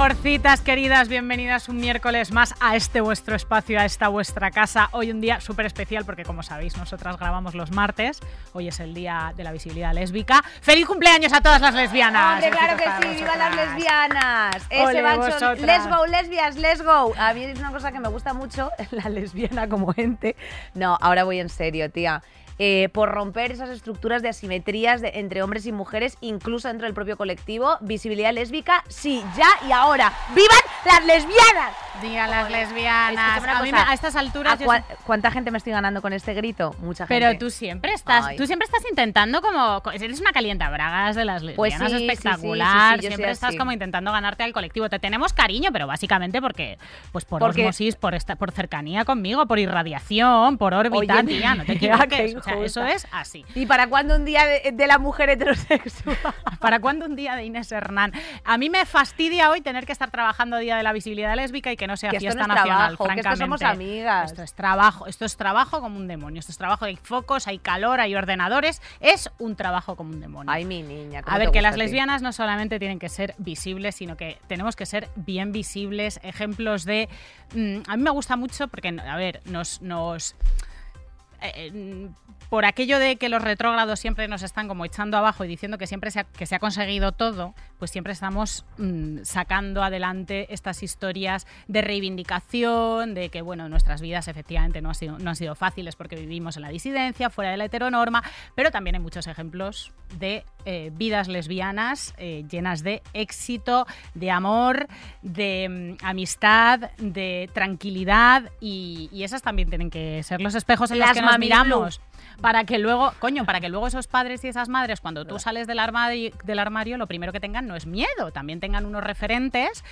Mejorcitas queridas, bienvenidas un miércoles más a este vuestro espacio, a esta vuestra casa. Hoy un día súper especial porque como sabéis nosotras grabamos los martes, hoy es el día de la visibilidad lésbica. ¡Feliz cumpleaños a todas las lesbianas! Hombre, claro que sí, viva las lesbianas. Ese let's go, lesbias, let's go. A mí es una cosa que me gusta mucho, la lesbiana como ente. No, ahora voy en serio, tía. Eh, por romper esas estructuras de asimetrías de- entre hombres y mujeres, incluso dentro del propio colectivo. Visibilidad lésbica, sí, ya y ahora. ¡Vivan las lesbianas! Diga las lesbianas. A, mí cosa, me- a estas alturas... ¿A yo cua- ¿Cuánta gente me estoy ganando con este grito? Mucha gente. Pero tú siempre estás, Ay. tú siempre estás intentando como eres una calienta bragas de las Pues lesbianas sí, sí, sí, espectacular, sí, sí, yo siempre estás así. como intentando ganarte al colectivo. Te tenemos cariño, pero básicamente porque pues por Porque- osmosis, por esta, por cercanía conmigo, por irradiación, por órbita, Oye, tía, no te equivoques. Sea, eso es así. ¿Y para cuándo un día de, de la mujer heterosexual? ¿Para cuándo un día de Inés Hernán? A mí me fastidia hoy tener que estar trabajando Día de la Visibilidad Lésbica y que no sea Que esto fiesta no es nacional, trabajo, que esto francamente. somos amigas. Esto es trabajo, esto es trabajo como un demonio. Esto es trabajo, hay focos, hay calor, hay ordenadores. Es un trabajo como un demonio. Ay, mi niña. ¿cómo A ver, que las a lesbianas no solamente tienen que ser visibles, sino que tenemos que ser bien visibles, ejemplos de... mm, a mí me gusta mucho porque, a ver, nos... nos eh, por aquello de que los retrógrados siempre nos están como echando abajo y diciendo que siempre se ha, que se ha conseguido todo, pues siempre estamos mm, sacando adelante estas historias de reivindicación, de que bueno, nuestras vidas efectivamente no, han sido, no han sido fáciles porque vivimos en la disidencia, fuera de la heteronorma, pero también hay muchos ejemplos de eh, vidas lesbianas eh, llenas de éxito, de amor, de mm, amistad, de tranquilidad y, y esas también tienen que ser los espejos en los que nos miramos. Para que luego, coño, para que luego esos padres y esas madres, cuando tú sales del armario, del armario, lo primero que tengan no es miedo, también tengan unos referentes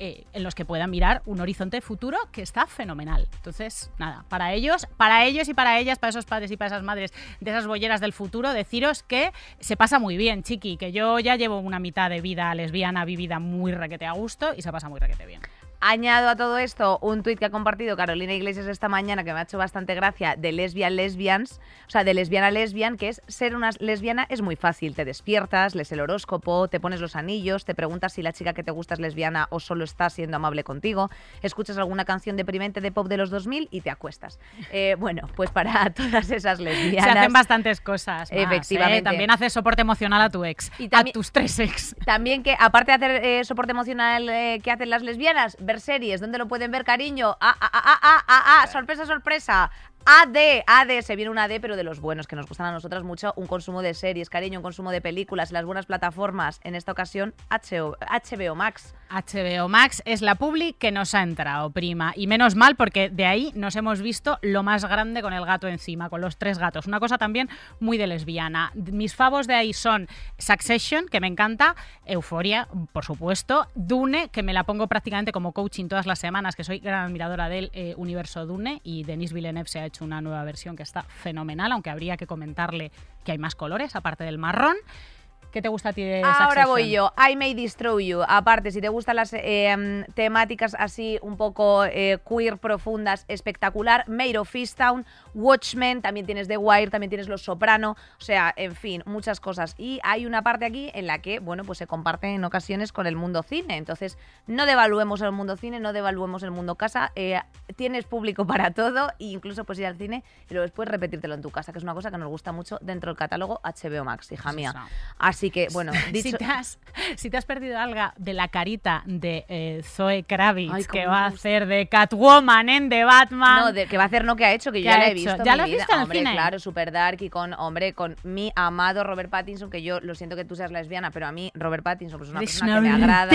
eh, en los que puedan mirar un horizonte futuro que está fenomenal. Entonces, nada, para ellos, para ellos y para ellas, para esos padres y para esas madres de esas bolleras del futuro, deciros que se pasa muy bien, chiqui, que yo ya llevo una mitad de vida lesbiana vivida muy requete a gusto y se pasa muy requete bien. Añado a todo esto un tuit que ha compartido Carolina Iglesias esta mañana que me ha hecho bastante gracia de lesbian lesbians, o sea, de lesbiana lesbian, que es ser una lesbiana es muy fácil. Te despiertas, lees el horóscopo, te pones los anillos, te preguntas si la chica que te gusta es lesbiana o solo está siendo amable contigo, escuchas alguna canción deprimente de pop de los 2000 y te acuestas. Eh, bueno, pues para todas esas lesbianas... Se hacen bastantes cosas. más, ¿eh? Efectivamente. También haces soporte emocional a tu ex, Y a tus tres ex. También que, aparte de hacer eh, soporte emocional que hacen las lesbianas, ver series, ¿dónde lo pueden ver, cariño? Ah, ah, ah, ah, ah, ah, ah, sorpresa, sorpresa. AD, AD, se viene un AD, pero de los buenos, que nos gustan a nosotras mucho, un consumo de series, cariño, un consumo de películas, las buenas plataformas, en esta ocasión HBO, Max. HBO Max es la publi que nos ha entrado, prima. Y menos mal porque de ahí nos hemos visto lo más grande con el gato encima, con los tres gatos. Una cosa también muy de lesbiana. Mis favos de ahí son Succession, que me encanta, Euforia, por supuesto, Dune, que me la pongo prácticamente como coaching todas las semanas, que soy gran admiradora del eh, universo Dune, y Denis Villeneuve se ha hecho una nueva versión que está fenomenal, aunque habría que comentarle que hay más colores, aparte del marrón. ¿Qué te gusta a ti de Ahora voy yo. I May Destroy You. Aparte, si te gustan las eh, temáticas así un poco eh, queer, profundas, espectacular, Made of Easttown, Watchmen, también tienes The Wire, también tienes Los Soprano, o sea, en fin, muchas cosas. Y hay una parte aquí en la que, bueno, pues se comparte en ocasiones con el mundo cine. Entonces, no devaluemos el mundo cine, no devaluemos el mundo casa. eh, tienes público para todo e incluso puedes ir al cine y luego después repetírtelo en tu casa, que es una cosa que nos gusta mucho dentro del catálogo HBO Max, hija Pues mía. eso. Así que, bueno, dicho... Si te, has, si te has perdido algo de la carita de eh, Zoe Kravitz, Ay, que va a hacer de Catwoman en The Batman. No, de, que va a hacer no que ha hecho, que yo ¿Qué ya la he visto. ¿Ya lo has visto en el hombre, cine? claro, super dark y con, hombre, con mi amado Robert Pattinson, que yo lo siento que tú seas lesbiana, pero a mí Robert Pattinson pues, es una ¿Eres persona una que me agrada.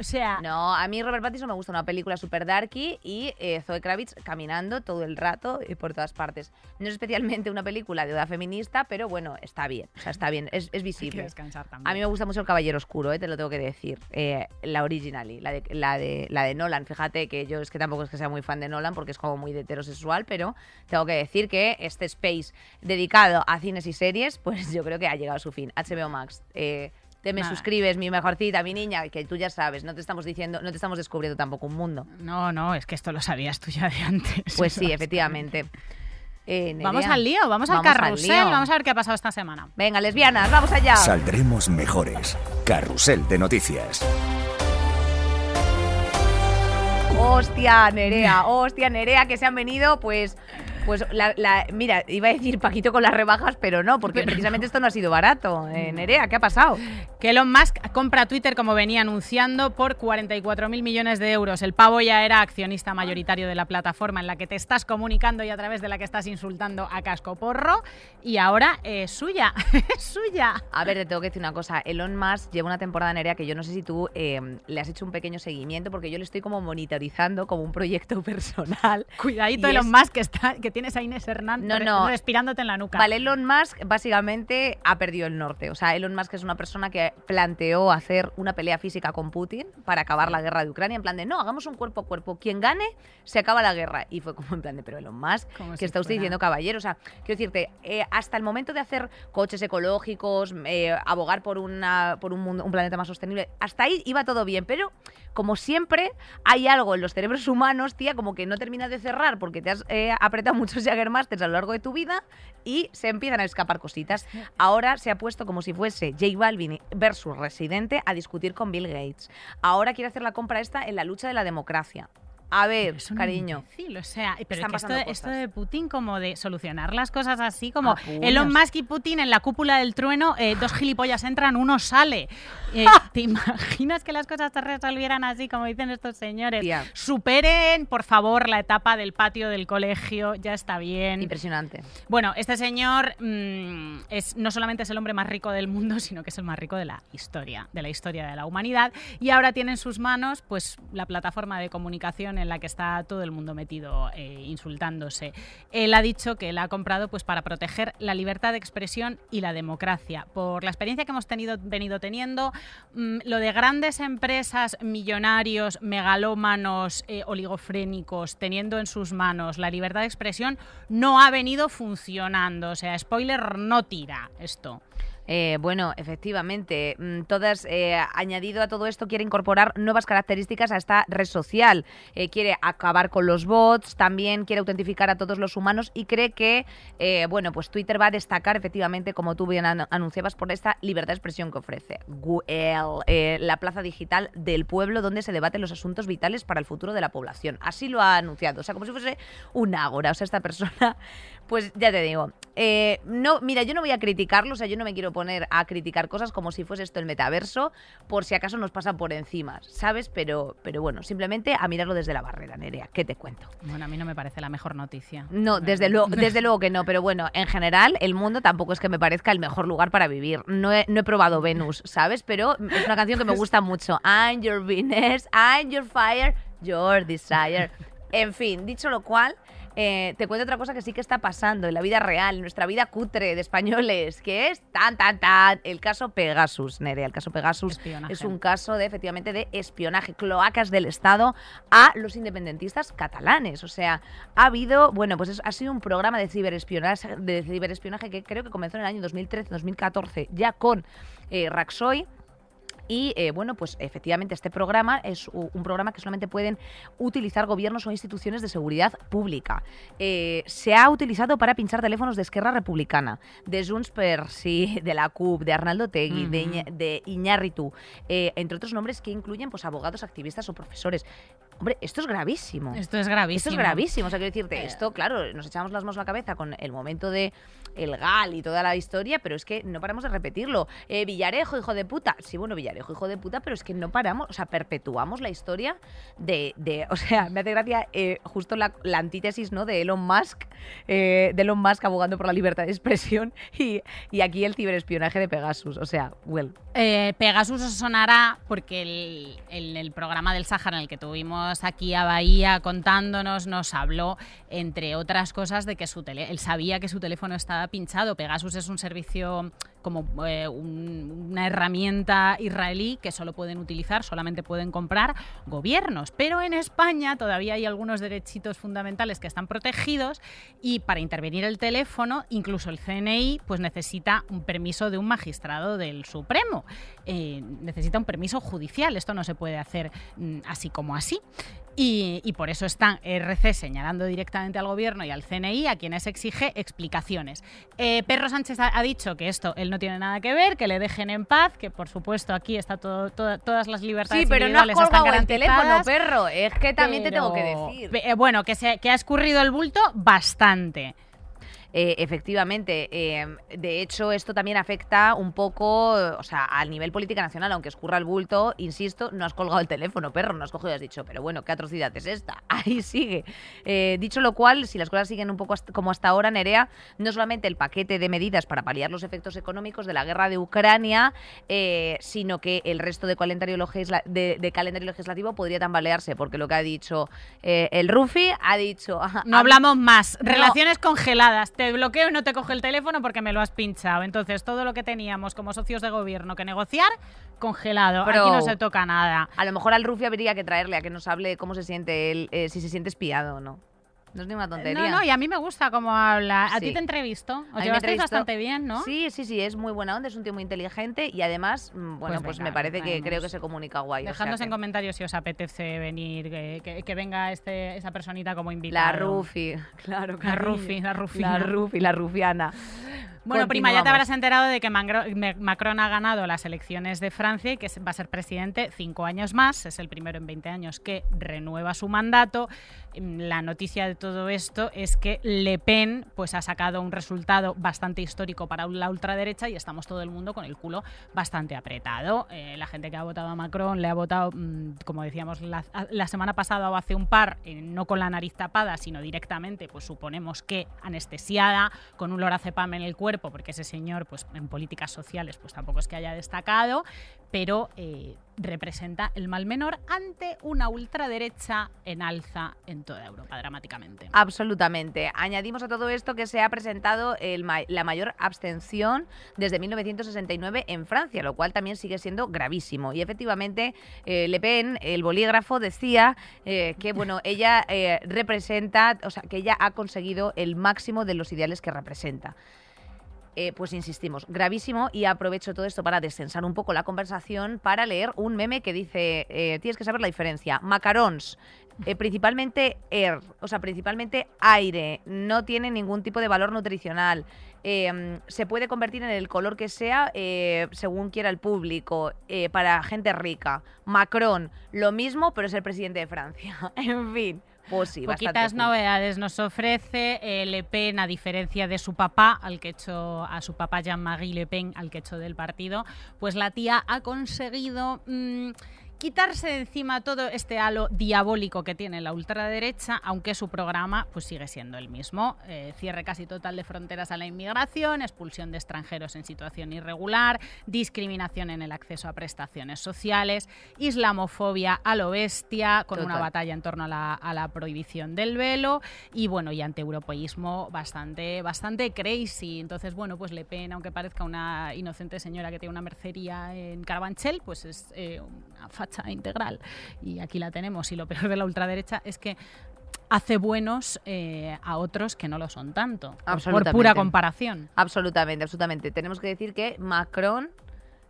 O sea, No, a mí Robert Pattinson me gusta una película super darky y eh, Zoe Kravitz caminando todo el rato y por todas partes. No es especialmente una película de oda feminista, pero bueno, está bien, o sea, está bien, es, es visible. Descansar también. A mí me gusta mucho El Caballero Oscuro, eh, te lo tengo que decir. Eh, la originally, la de, la, de, la de Nolan. Fíjate que yo es que tampoco es que sea muy fan de Nolan porque es como muy de heterosexual, pero tengo que decir que este space dedicado a cines y series, pues yo creo que ha llegado a su fin. HBO Max. eh, te me Nada. suscribes, mi mejorcita, mi niña, que tú ya sabes, no te estamos diciendo, no te estamos descubriendo tampoco un mundo. No, no, es que esto lo sabías tú ya de antes. Pues sí, efectivamente. Eh, Vamos al lío, vamos al vamos al carrusel, vamos a ver qué ha pasado esta semana. Venga, lesbianas, vamos allá. Saldremos mejores. Carrusel de noticias. Hostia, Nerea, hostia, Nerea, que se han venido, pues. Pues la, la- mira, iba a decir Paquito con las rebajas, pero no, porque precisamente esto no ha sido barato. Eh, Nerea, ¿qué ha pasado? Que Elon Musk compra Twitter como venía anunciando por 44.000 millones de euros. El pavo ya era accionista mayoritario de la plataforma en la que te estás comunicando y a través de la que estás insultando a casco porro y ahora es suya, es suya. A ver, te tengo que decir una cosa. Elon Musk lleva una temporada, Nerea, que yo no sé si tú eh, le has hecho un pequeño seguimiento, porque yo le estoy como monitorizando como un proyecto personal. Cuidadito Elon es- Musk que, está, que tienes a Inés Hernán No, no. respirándote en la nuca. Vale, Elon Musk básicamente ha perdido el norte. O sea, Elon Musk es una persona que planteó hacer una pelea física con Putin para acabar la guerra de Ucrania. En plan de, no, hagamos un cuerpo a cuerpo. Quien gane, se acaba la guerra. Y fue como en plan de, pero Elon Musk, que si está usted fuera- diciendo caballero. O sea, quiero decirte, eh, hasta el momento de hacer coches ecológicos, eh, abogar por, una, por un, mundo, un planeta más sostenible, hasta ahí iba todo bien. Pero, como siempre, hay algo en los cerebros humanos, tía, como que no termina de cerrar porque te has eh, apretado muchos Jaggermasters a lo largo de tu vida y se empiezan a escapar cositas. Ahora se ha puesto como si fuese J Balvin versus Residente a discutir con Bill Gates. Ahora quiere hacer la compra esta en la lucha de la democracia. A ver, Es un cariño. imbécil, o sea, pero es que esto, de Putin como de solucionar las cosas así, como. Elon Musk y Putin en la cúpula del trueno, eh, dos gilipollas entran, uno sale. Eh, ¿Te imaginas que las cosas se resolvieran así, como dicen estos señores? Tía. Superen, por favor, la etapa del patio del colegio, ya está bien. Impresionante. Bueno, este señor mm, es no solamente es el hombre más rico del mundo, sino que es el más rico de la historia, de la historia de la humanidad. Y ahora tiene en sus manos, pues, la plataforma de comunicación en la que está todo el mundo metido eh, insultándose. Él ha dicho que la ha comprado, pues, para proteger la libertad de expresión y la democracia. Por la experiencia que hemos tenido, venido teniendo, mm, lo de grandes empresas, millonarios, megalómanos, eh, oligofrénicos, teniendo en sus manos la libertad de expresión, no ha venido funcionando. O sea, spoiler, no tira esto. Eh, bueno, efectivamente, mm, todas, eh, añadido a todo esto, quiere incorporar nuevas características a esta red social. Eh, quiere acabar con los bots, también quiere autentificar a todos los humanos y cree que, bueno, pues Twitter va a destacar efectivamente, como tú bien anu- anunciabas, por esta libertad de expresión que ofrece. Google, la plaza digital del pueblo donde se debaten los asuntos vitales para el futuro de la población. Así lo ha anunciado, o sea, como si fuese un ágora. O sea, esta persona, pues ya te digo, eh, no, mira, yo no voy a criticarlo, o sea, yo no me quiero poner a criticar cosas como si fuese esto el metaverso, por si acaso nos pasa por encima, ¿sabes? Pero, pero bueno, simplemente a mirarlo desde la barrera, Nerea, ¿qué te cuento? Bueno, a mí no me parece la mejor noticia. No, desde luego, desde luego que no, pero bueno, en general el mundo tampoco es que me parezca el mejor lugar para vivir. No he, no he probado Venus, ¿sabes? Pero es una canción que me gusta mucho. I'm your Venus, I'm your fire, your desire. En fin, dicho lo cual, eh, te cuento otra cosa que sí que está pasando en la vida real, en nuestra vida cutre de españoles, que es tan, tan, tan, el caso Pegasus, Nerea. El caso Pegasus Espionaje. es un caso de, efectivamente, de espionaje, cloacas del Estado a los independentistas catalanes. O sea, ha habido, bueno, pues es- ha sido un programa de ciberespionaje, de ciberespionaje que creo que comenzó en el año 2013-2014, ya con eh, Raxoy. Y eh, bueno, pues efectivamente este programa es un programa que solamente pueden utilizar gobiernos o instituciones de seguridad pública. Eh, se ha utilizado para pinchar teléfonos de Esquerra Republicana, de Junts per sí, de la CUP, de Arnaldo Tegui, de, de Iñárritu, eh, entre otros nombres que incluyen pues abogados, activistas o profesores. Hombre, esto es gravísimo. Esto es gravísimo. Esto es gravísimo, o sea, quiero decirte, esto, claro, nos echamos las manos a la cabeza con el momento de el GAL y toda la historia, pero es que no paramos de repetirlo. Eh, Villarejo, hijo de puta. Sí, bueno, Villarejo, hijo de puta, pero es que no paramos, o sea, perpetuamos la historia de, de- o sea, me hace gracia eh, justo la, la antítesis, ¿no? De Elon Musk, eh, de Elon Musk abogando por la libertad de expresión y, y aquí el ciberespionaje de Pegasus, o sea, well. Eh, Pegasus os sonará porque el, el- el programa del Sáhara en el que tuvimos aquí a Bahía contándonos nos habló, entre otras cosas, de que su él sabía que su teléfono estaba pinchado. Pegasus es un servicio como eh, un- una herramienta israelí que solo pueden utilizar, solamente pueden comprar gobiernos. Pero en España todavía hay algunos derechitos fundamentales que están protegidos y para intervenir el teléfono, incluso el CNI, pues necesita un permiso de un magistrado del Supremo. Eh, necesita un permiso judicial. Esto no se puede hacer mm, así como así. Y, y por eso están RC señalando directamente al gobierno y al CNI, a quienes exige explicaciones. Eh, Perro Sánchez ha, ha dicho que esto él no tiene nada que ver, que le dejen en paz, que por supuesto aquí está todo, todo- todas las libertades Sí, pero no has colgado el teléfono, perro. Es que también te tengo que decir. eh, bueno, que, se, que ha escurrido el bulto bastante. Eh, efectivamente, eh, de hecho esto también afecta un poco, o sea, al nivel política nacional, aunque escurra el bulto, insisto, no has colgado el teléfono, perro, no has cogido y has dicho, pero bueno, ¿qué atrocidad es esta? Ahí sigue. Eh, dicho lo cual, si las cosas siguen un poco hasta- como hasta ahora, Nerea, no solamente el paquete de medidas para paliar los efectos económicos de la guerra de Ucrania, eh, sino que el resto de calendario, legisla- de, de calendario legislativo podría tambalearse, porque lo que ha dicho eh, el Rufi ha dicho... No hablamos más. No. Relaciones congeladas. Te bloqueo y no te coge el teléfono porque me lo has pinchado. Entonces, todo lo que teníamos como socios de gobierno que negociar, congelado. Pero- Aquí no se toca nada. A lo mejor al Rufi habría que traerle a que nos hable cómo se siente él, eh, si se siente espiado o no. No es ni una tontería. No, no, y a mí me gusta cómo habla. A Sí. ti te entrevisto. Os llevasteis bastante bien, ¿no? Sí, sí, sí, es muy buena onda, es un tío muy inteligente y además, mm, bueno, Pues pues, venga, me parece que vamos. creo que se comunica guay. o sea Dejadnos que- en comentarios si os apetece venir, que, que- que venga este, esa personita como invitada. La Rufi, claro, La cariño. Rufi, la Rufina. La Rufi, la Rufiana. Bueno, prima, ya te habrás enterado de que Macron ha ganado las elecciones de Francia y que va a ser presidente cinco años más. Es el primero en 20 años que renueva su mandato. Mm, La noticia de todo esto es que Le Pen pues, ha sacado un resultado bastante histórico para la ultraderecha y estamos todo el mundo con el culo bastante apretado. Eh, la gente que ha votado a Macron le ha votado, mm, como decíamos la, la semana pasada o hace un par, eh, no con la nariz tapada, sino directamente, pues suponemos que anestesiada, con un lorazepam en el cuerpo, porque ese señor, pues en políticas sociales, pues tampoco es que haya destacado, pero eh, representa el mal menor ante una ultraderecha en alza en toda Europa, dramáticamente. Absolutamente. Añadimos a todo esto que se ha presentado la mayor abstención desde 1969 en Francia, lo cual también sigue siendo gravísimo. Y efectivamente, eh, Le Pen, el bolígrafo, decía eh, que bueno, ella representa, o sea, que ella ha conseguido el máximo de los ideales que representa. Eh, pues insistimos, gravísimo y aprovecho todo esto para descensar un poco la conversación para leer un meme que dice, eh, tienes que saber la diferencia, macarons, eh, principalmente air, o sea, principalmente aire, no tiene ningún tipo de valor nutricional, eh, se puede convertir en el color que sea según quiera el público, para gente rica, Macron, lo mismo, pero es el presidente de Francia, en fin. Pues sí, Poquitas novedades nos ofrece eh, Le Pen, a diferencia de su papá, al que echó, a su papá Jean-Marie Le Pen, al que echó del partido, pues la tía ha conseguido mm, quitarse de encima todo este halo diabólico que tiene la ultraderecha, aunque su programa pues sigue siendo el mismo. Eh, cierre casi total de fronteras a la inmigración, expulsión de extranjeros en situación irregular, discriminación en el acceso a prestaciones sociales, islamofobia a lo bestia, con una Total. batalla en torno a la, a la prohibición del velo y bueno, y antieuropeísmo bastante, bastante crazy. Entonces, bueno, pues Le Pen, aunque parezca una inocente señora que tiene una mercería en Carabanchel, pues es eh, una integral. Y aquí la tenemos. Y lo peor de la ultraderecha es que hace buenos eh, a otros que no lo son tanto. por- pura comparación. Absolutamente, absolutamente. Tenemos que decir que Macron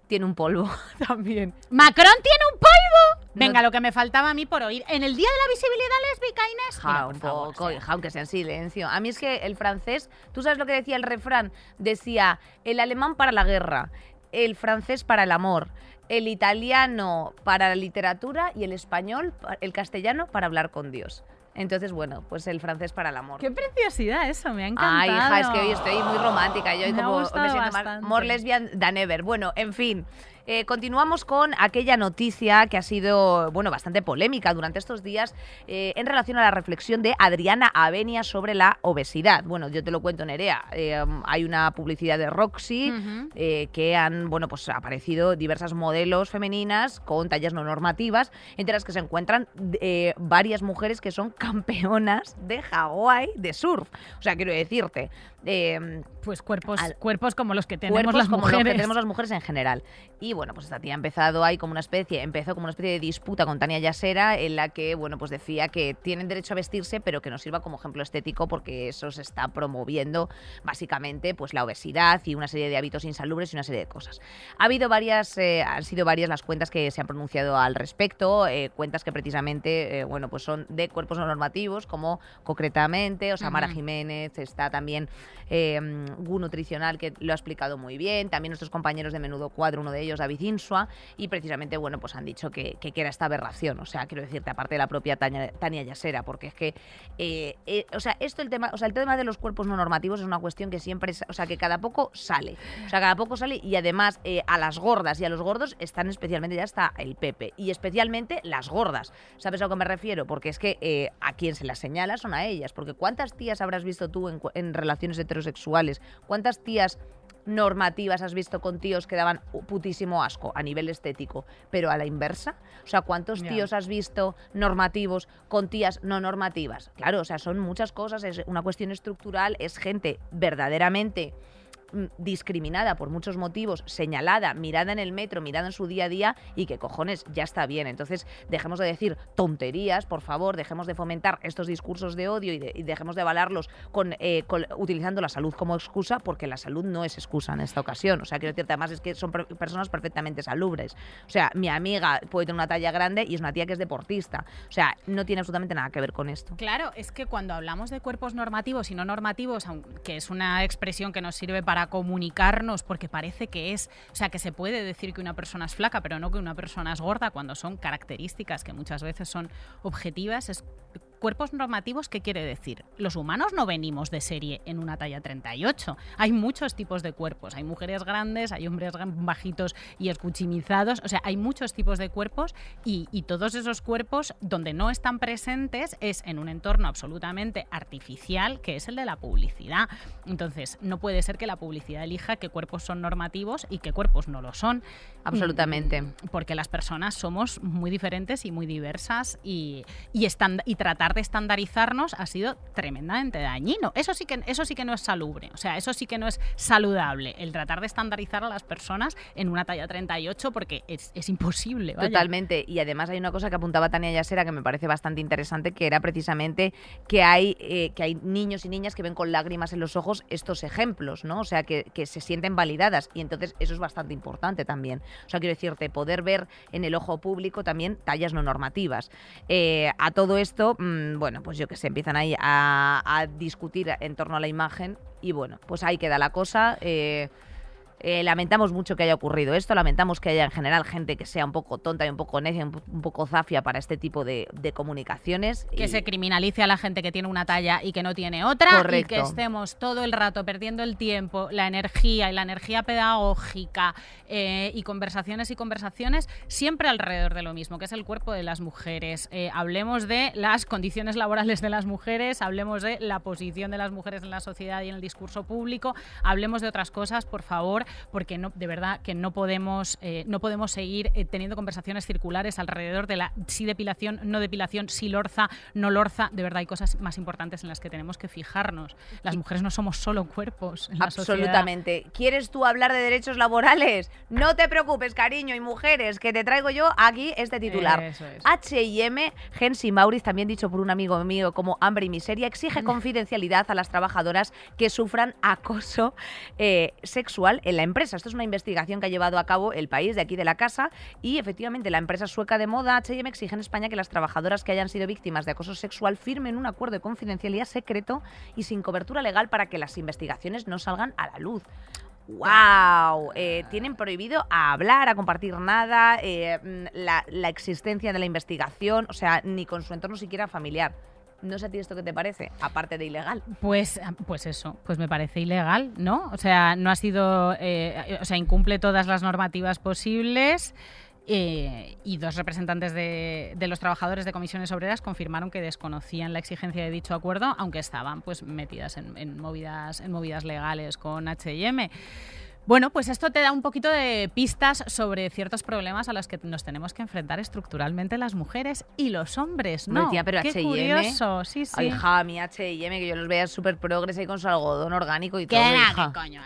tiene un polvo también. ¿Macron tiene un polvo? No- Venga, lo que me faltaba a mí por oír. En el Día de la Visibilidad Lésbica, Inés. Ja, Mira, un favor, poco, hija, aunque sea en silencio. A mí es que el francés, ¿tú sabes lo que decía el refrán? Decía, el alemán para la guerra, el francés para el amor, el italiano para la literatura y el español, pa- el castellano para hablar con Dios. Entonces, bueno, pues el francés para el amor. Qué preciosidad eso, me ha encantado. Ay, hija, es que hoy estoy muy romántica. Yo hoy Me como me siento más more lesbian than ever. Bueno, en fin. Eh, continuamos con aquella noticia que ha sido, bueno, bastante polémica durante estos días eh, en relación a la reflexión de Adriana Avenia sobre la obesidad. Bueno, yo te lo cuento, Nerea. Eh, hay una publicidad de Roxy eh, que han, bueno, pues aparecido diversas modelos femeninas con tallas no normativas, entre las que se encuentran varias mujeres que son campeonas de Hawái de surf. O sea, quiero decirte, Pues cuerpos, Al- cuerpos como los que tenemos las como los mujeres. que tenemos las mujeres en general. Y bueno, pues esta tía ha empezado ahí como una especie, empezó como una especie de disputa con Tania Yasera en la que, bueno, pues decía que tienen derecho a vestirse, pero que nos sirva como ejemplo estético porque eso se está promoviendo básicamente pues la obesidad y una serie de hábitos insalubres y una serie de cosas. Ha habido varias, eh, han sido varias las cuentas que se han pronunciado al respecto, eh, cuentas que precisamente, eh, bueno, pues son de cuerpos no normativos, como concretamente, o sea, Mara. Jiménez, está también eh, Gu Nutricional, que lo ha explicado muy bien, también nuestros compañeros de Menudo Cuadro, uno de ellos, David y precisamente, bueno, pues han dicho que, que, era esta aberración, o sea, quiero decirte, aparte de la propia Tania, Tania Yasera, porque es que, eh, eh, o sea, esto, el tema, o sea, el tema de los cuerpos no normativos es una cuestión que siempre, o sea, que cada poco sale, o sea, cada poco sale y además eh, a las gordas y a los gordos están especialmente ya hasta el Pepe, y especialmente las gordas, ¿sabes a lo que me refiero? Porque es que a quien se las señala son a ellas, porque ¿cuántas tías habrás visto tú en relaciones heterosexuales? ¿Cuántas tías normativas has visto con tíos que daban putísimo asco a nivel estético, pero a la inversa? O sea, ¿cuántos tíos has visto normativos con tías no normativas? Claro, o sea, son muchas cosas, es una cuestión estructural, es gente verdaderamente discriminada por muchos motivos, señalada, mirada en el metro, mirada en su día a día y que cojones ya está bien. Entonces, dejemos de decir tonterías, por favor, dejemos de fomentar estos discursos de odio y, de- y dejemos de avalarlos con, eh, utilizando la salud como excusa, porque la salud no es excusa en esta ocasión. O sea, quiero decirte, además es que son per- personas perfectamente salubres. O sea, mi amiga puede tener una talla grande y es una tía que es deportista. O sea, no tiene absolutamente nada que ver con esto. Claro, es que cuando hablamos de cuerpos normativos y no normativos, aunque es una expresión que nos sirve para comunicarnos, porque parece que es, o sea, que se puede decir que una persona es flaca, pero no que una persona es gorda, cuando son características que muchas veces son objetivas, cuerpos normativos, ¿qué quiere decir? Los humanos no venimos de serie en una talla 38. Hay muchos tipos de cuerpos. Hay mujeres grandes, hay hombres bajitos y escuchimizados. O sea, hay muchos tipos de cuerpos y, y todos esos cuerpos donde no están presentes es en un entorno absolutamente artificial, que es el de la publicidad. Entonces, no puede ser que la publicidad elija qué cuerpos son normativos y qué cuerpos no lo son. Absolutamente. Mm, Porque las personas somos muy diferentes y muy diversas y, y, estan- y tratar de estandarizarnos ha sido tremendamente dañino. Eso sí, que, eso sí que no es salubre, o sea, eso sí que no es saludable, el tratar de estandarizar a las personas en una talla 38 porque es, es imposible. Totalmente. Y además hay una cosa que apuntaba Tania Yasera que me parece bastante interesante, que era precisamente que hay, eh, que hay niños y niñas que ven con lágrimas en los ojos estos ejemplos, ¿no? O sea, que, que se sienten validadas. Y entonces eso es bastante importante también. O sea, quiero decirte, poder ver en el ojo público también tallas no normativas. Eh, a todo esto, mm, bueno, pues yo que sé, empiezan ahí a, a discutir en torno a la imagen. Y bueno, pues ahí queda la cosa. eh, eh, lamentamos mucho que haya ocurrido esto, lamentamos que haya en general gente que sea un poco tonta y un poco necia, un, po- un poco zafia para este tipo de, de comunicaciones. Que y- se criminalice a la gente que tiene una talla y que no tiene otra y Correcto. que estemos todo el rato perdiendo el tiempo, la energía y la energía pedagógica eh, y conversaciones y conversaciones siempre alrededor de lo mismo, que es el cuerpo de las mujeres. Eh, hablemos de las condiciones laborales de las mujeres, hablemos de la posición de las mujeres en la sociedad y en el discurso público, hablemos de otras cosas, por favor, porque no, de verdad que no podemos, eh, no podemos seguir eh, teniendo conversaciones circulares alrededor de la sí depilación, no depilación, sí lorza, no lorza. De verdad hay cosas más importantes en las que tenemos que fijarnos. Las mujeres no somos solo cuerpos. En la sociedad. Absolutamente. ¿Quieres tú hablar de derechos laborales? No te preocupes, cariño y mujeres, que te traigo yo aquí este titular. Eso es. H&M, Gensi Mauriz, también dicho por un amigo mío como hambre y miseria, exige confidencialidad a las trabajadoras que sufran acoso eh, sexual en la empresa. Esto es una investigación que ha llevado a cabo el país de aquí de la casa y efectivamente la empresa sueca de moda H&M exige en España que las trabajadoras que hayan sido víctimas de acoso sexual firmen un acuerdo de confidencialidad secreto y sin cobertura legal para que las investigaciones no salgan a la luz. ¡Wow! Eh, tienen prohibido a hablar, a compartir nada, eh, mm, la, la existencia de la investigación, o sea, ni con su entorno siquiera familiar. No sé a ti esto qué te parece, aparte de ilegal. Pues, pues eso, pues me parece ilegal, ¿no? O sea, no ha sido, eh, o sea, incumple todas las normativas posibles. Eh, y dos representantes de, de, los trabajadores de comisiones obreras confirmaron que desconocían la exigencia de dicho acuerdo, aunque estaban pues metidas en, en movidas, en movidas legales con H&M. Bueno, pues esto te da un poquito de pistas sobre ciertos problemas a los que nos tenemos que enfrentar estructuralmente las mujeres y los hombres, ¿no? Tía, pero Qué H&M, curioso, sí, sí. Ay, hija, mi H&M, que yo los veía súper progres ahí con su algodón orgánico y ¿Qué, todo, era? ¿Qué coño?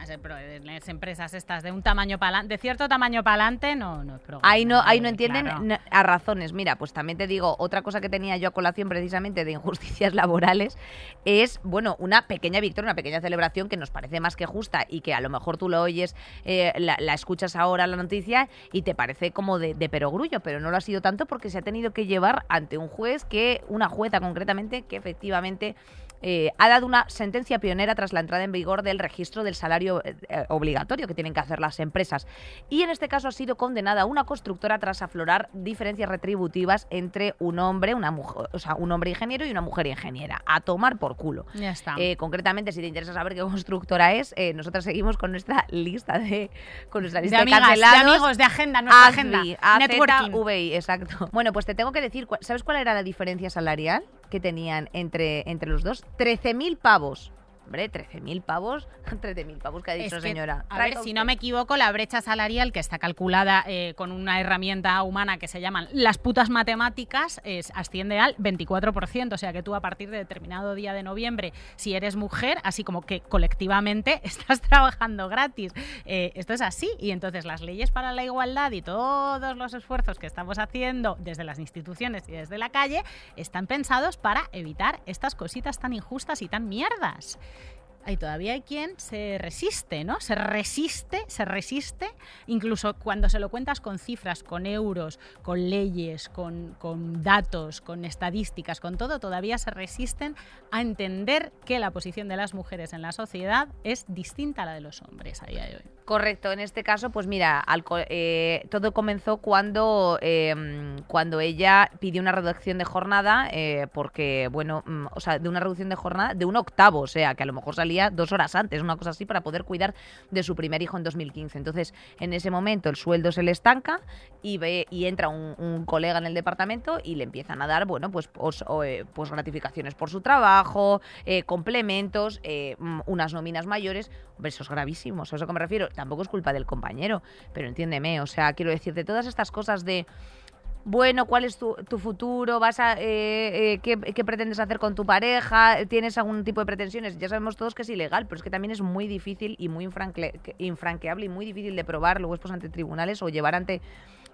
Las empresas estas de un tamaño para de cierto tamaño para adelante, no, no es programa, Ahí no, ahí no entienden claro. a razones. Mira, pues también te digo, otra cosa que tenía yo a colación precisamente de injusticias laborales es, bueno, una pequeña victoria, una pequeña celebración que nos parece más que justa y que a lo mejor tú lo oyes, eh, la, escuchas ahora la noticia y te parece como de, de perogrullo, pero no lo ha sido tanto porque se ha tenido que llevar ante un juez que, una jueza concretamente, que efectivamente eh, ha dado una sentencia pionera tras la entrada en vigor del registro del salario eh, eh, obligatorio que tienen que hacer las empresas. Y en este caso ha sido condenada una constructora tras aflorar diferencias retributivas entre un hombre, una mujer, o sea, un hombre ingeniero y una mujer ingeniera. A tomar por culo. Ya está. Eh, concretamente, si te interesa saber qué constructora es, nosotros seguimos con nuestra lista de con nuestra de lista de, amigas, de amigos, de agenda, nuestra agenda. AZVI, exacto. Bueno, pues te tengo que decir, ¿sabes cuál era la diferencia salarial que tenían entre, entre los dos? 13.000 pavos. Hombre, 13.000 pavos. 13.000 pavos que ha dicho Es que, señora. a ver, si usted. no me equivoco, la brecha salarial que está calculada eh, con una herramienta humana que se llaman las putas matemáticas es, asciende al 24%. O sea que tú a partir de determinado día de noviembre, si eres mujer, así como que colectivamente estás trabajando gratis. Eh, esto es así. Y entonces las leyes para la igualdad y todos los esfuerzos que estamos haciendo desde las instituciones y desde la calle están pensados para evitar estas cositas tan injustas y tan mierdas. Y todavía hay quien se resiste, ¿no? Se resiste, se resiste, incluso cuando se lo cuentas con cifras, con euros, con leyes, con, con datos, con estadísticas, con todo, todavía se resisten a entender que la posición de las mujeres en la sociedad es distinta a la de los hombres a día de hoy. Correcto, en este caso, pues mira, eh, todo comenzó cuando, eh, cuando ella pidió una reducción de jornada, eh, porque, bueno, mm, o sea, de una reducción de jornada de un octavo, o sea, que a lo mejor salía dos horas antes, una cosa así, para poder cuidar de su primer hijo en 2015. Entonces, en ese momento el sueldo se le estanca y ve y entra un, colega en el departamento y le empiezan a dar, bueno, pues, eh, pues gratificaciones por su trabajo, eh, complementos, eh, unas nóminas mayores. Hombre, eso es gravísimo, ¿sabes a que me refiero? Tampoco es culpa del compañero, pero entiéndeme, o sea, quiero decirte, todas estas cosas de bueno, ¿cuál es tu, tu futuro? ¿Vas a, eh, eh, ¿qué, qué pretendes hacer con tu pareja? ¿Tienes algún tipo de pretensiones? Ya sabemos todos que es ilegal, pero es que también es muy difícil y muy infranqueable y muy difícil de probar luego ante tribunales o llevar ante,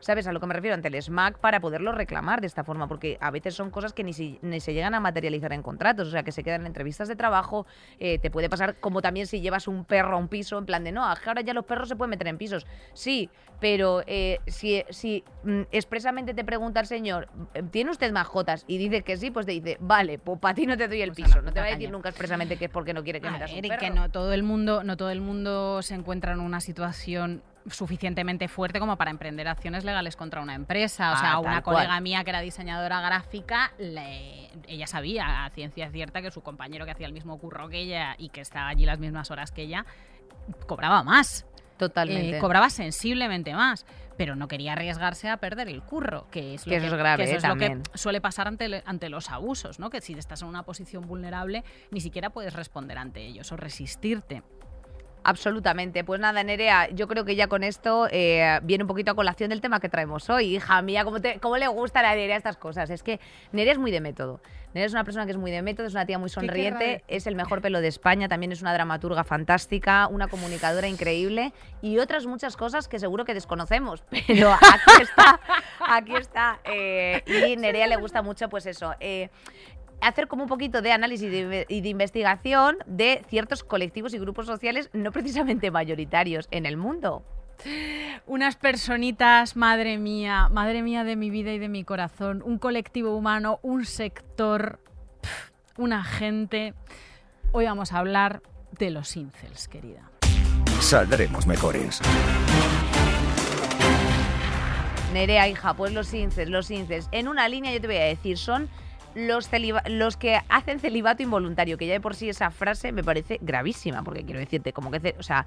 ¿sabes a lo que me refiero? Ante el SMAC para poderlo reclamar de esta forma, porque a veces son cosas que ni, si- ni se llegan a materializar en contratos, o sea, que se quedan en entrevistas de trabajo, eh, te puede pasar como también si llevas un perro a un piso, en plan de, no, ahora ya los perros se pueden meter en pisos. Sí, pero eh, si, si mm, expresamente te pregunta el señor, ¿tiene usted mascotas? Y dice que sí, pues te dice, vale, pues para ti no te doy el Pues piso. No te va a decir nunca expresamente que es porque no quiere que A metas un ver, y perro. que no todo el mundo, no todo el mundo se encuentra en una situación suficientemente fuerte como para emprender acciones legales contra una empresa. O Ah, sea, tal una cual. colega mía que era diseñadora gráfica, le- ella sabía a ciencia cierta que su compañero que hacía el mismo curro que ella y que estaba allí las mismas horas que ella, cobraba más. Totalmente. Eh, cobraba sensiblemente más, pero no quería arriesgarse a perder el curro, que es lo Que que, es grave, eso eh, es lo que suele pasar ante, ante los abusos, ¿no? Que si estás en una posición vulnerable, ni siquiera puedes responder ante ellos o resistirte. Absolutamente. Pues nada, Nerea, yo creo que ya con esto eh, viene un poquito a colación del tema que traemos hoy. Hija mía, ¿cómo, te- cómo le gusta a Nerea estas cosas? Es que Nerea es muy de método. Nerea es una persona que es muy de método, es una tía muy sonriente, es el mejor pelo de España, también es una dramaturga fantástica, una comunicadora increíble y otras muchas cosas que seguro que desconocemos. Pero aquí está, aquí está. eh, y Nerea le gusta mucho, pues eso. eh, hacer como un poquito de análisis y de, y de investigación de ciertos colectivos y grupos sociales no precisamente mayoritarios en el mundo. Unas personitas, madre mía, madre mía de mi vida y de mi corazón, un colectivo humano, un sector, una gente. Hoy vamos a hablar de los incels, querida. Saldremos mejores. Nerea, hija, pues los incels, los incels. En una línea yo te voy a decir, son los, los que hacen celibato involuntario, que ya de por sí esa frase me parece gravísima, porque quiero decirte, como que, o sea,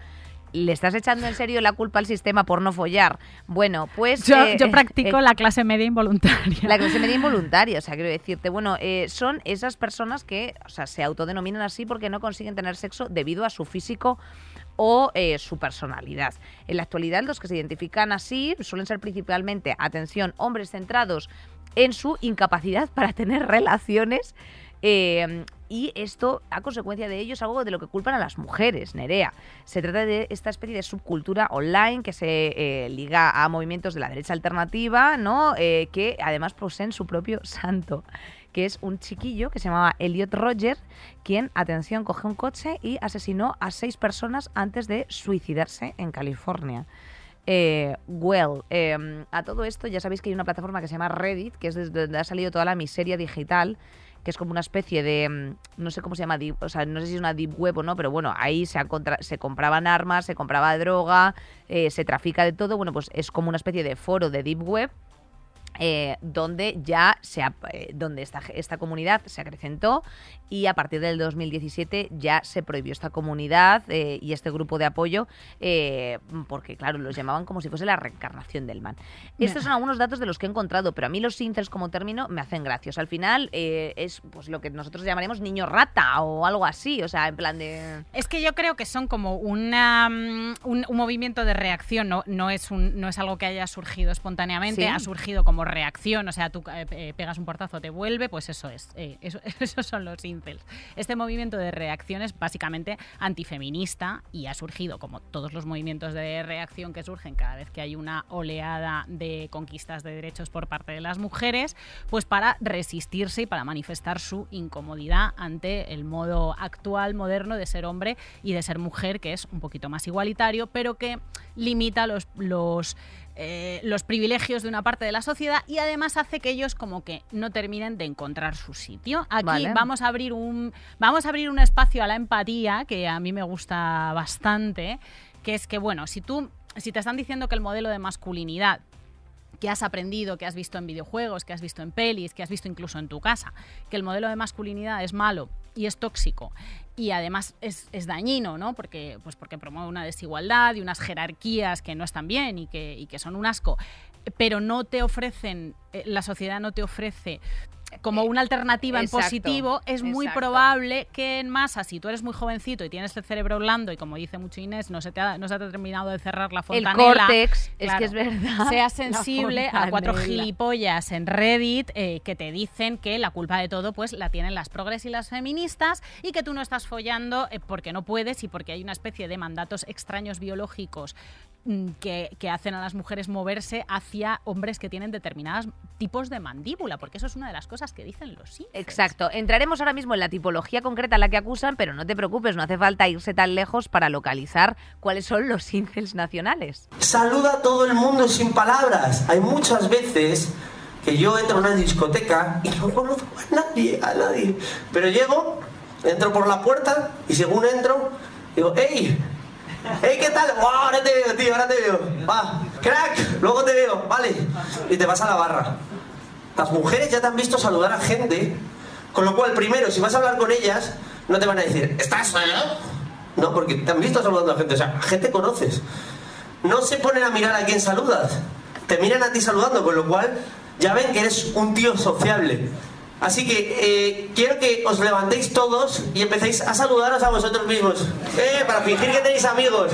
le estás echando en serio la culpa al sistema por no follar. Bueno, pues... Yo, eh, yo practico eh, la clase media involuntaria. la clase media involuntaria, o sea, quiero decirte, bueno, eh, son esas personas que, o sea, se autodenominan así porque no consiguen tener sexo debido a su físico o su personalidad. En la actualidad, los que se identifican así suelen ser principalmente, atención, hombres centrados en su incapacidad para tener relaciones. eh, y esto, a consecuencia de ello, es algo de lo que culpan a las mujeres, Nerea. Se trata de esta especie de subcultura online que se eh, liga a movimientos de la derecha alternativa, ¿no? Eh, que además poseen su propio santo, que es un chiquillo que se llamaba Elliot Roger, quien, atención, coge un coche y asesinó a seis personas antes de suicidarse en California. Eh, well, eh, a todo esto ya sabéis que hay una plataforma que se llama Reddit, que es desde donde ha salido toda la miseria digital, que es como una especie de, mm, no sé cómo se llama, o sea, no sé si es una deep web o no, pero bueno, ahí se, se compraban armas, se compraba droga, eh, se trafica de todo, bueno, pues es como una especie de foro de deep web eh, donde ya se ha- eh, donde esta, esta comunidad se acrecentó y a partir del 2017 ya se prohibió esta comunidad eh, y este grupo de apoyo porque claro los llamaban como si fuese la reencarnación del man. Estos son algunos datos de los que he encontrado pero a mí los incels como término me hacen gracios al final es pues lo que nosotros llamaremos niño rata o algo así o sea en plan de Es que yo creo que son como una, mm, un, un movimiento de reacción, no, no, es un, no es algo que haya surgido espontáneamente, Sí. ha surgido como reacción, o sea, tú eh, pegas un portazo, te vuelve, pues eso es, eh, eso, esos son los incels. Este movimiento de reacción es básicamente antifeminista y ha surgido, como todos los movimientos de reacción que surgen cada vez que hay una oleada de conquistas de derechos por parte de las mujeres, pues para resistirse y para manifestar su incomodidad ante el modo actual, moderno de ser hombre y de ser mujer, que es un poquito más igualitario, pero que limita los, eh, los privilegios de una parte de la sociedad y además hace que ellos como que no terminen de encontrar su sitio. Aquí Vale. vamos a abrir un vamos a abrir un espacio a la empatía que a mí me gusta bastante, que es que bueno, si tú si te están diciendo que el modelo de masculinidad que has aprendido, que has visto en videojuegos, que has visto en pelis, que has visto incluso en tu casa, que el modelo de masculinidad es malo y es tóxico y además es, dañino, ¿no? Porque, pues porque promueve una desigualdad y unas jerarquías que no están bien y que, y que son un asco, pero no te ofrecen, eh, la sociedad no te ofrece como una alternativa en positivo, es muy probable que en masa, si tú eres muy jovencito y tienes el cerebro blando y como dice mucho Inés, no se te ha, no se ha terminado de cerrar la el fontanela, córtex es que es verdad seas sensible a cuatro gilipollas en Reddit eh, que te dicen que la culpa de todo pues la tienen las progres y las feministas y que tú no estás follando eh, porque no puedes y porque hay una especie de mandatos extraños biológicos que, que hacen a las mujeres moverse hacia hombres que tienen determinados tipos de mandíbula, porque eso es una de las cosas que dicen los incels. Exacto. Entraremos ahora mismo en la tipología concreta a la que acusan, pero no te preocupes, no hace falta irse tan lejos para localizar cuáles son los incels nacionales. Saluda a todo el mundo sin palabras. Hay muchas veces que yo entro a una discoteca y no conozco a nadie, a nadie. Pero llego, entro por la puerta y según entro, digo, ¡Ey! ¡Ey, qué tal! ¡Wow! Ahora te veo, tío, ahora te veo. Va, crack, luego te veo, vale. Y te vas a la barra. Las mujeres ya te han visto saludar a gente, con lo cual, primero, si vas a hablar con ellas, no te van a decir, ¿estás solo? No, porque te han visto saludando a gente, o sea, gente conoces. No se ponen a mirar a quién saludas, te miran a ti saludando, con lo cual ya ven que eres un tío sociable. Así que eh, quiero que os levantéis todos y empecéis a saludaros a vosotros mismos. Eh, para fingir que tenéis amigos.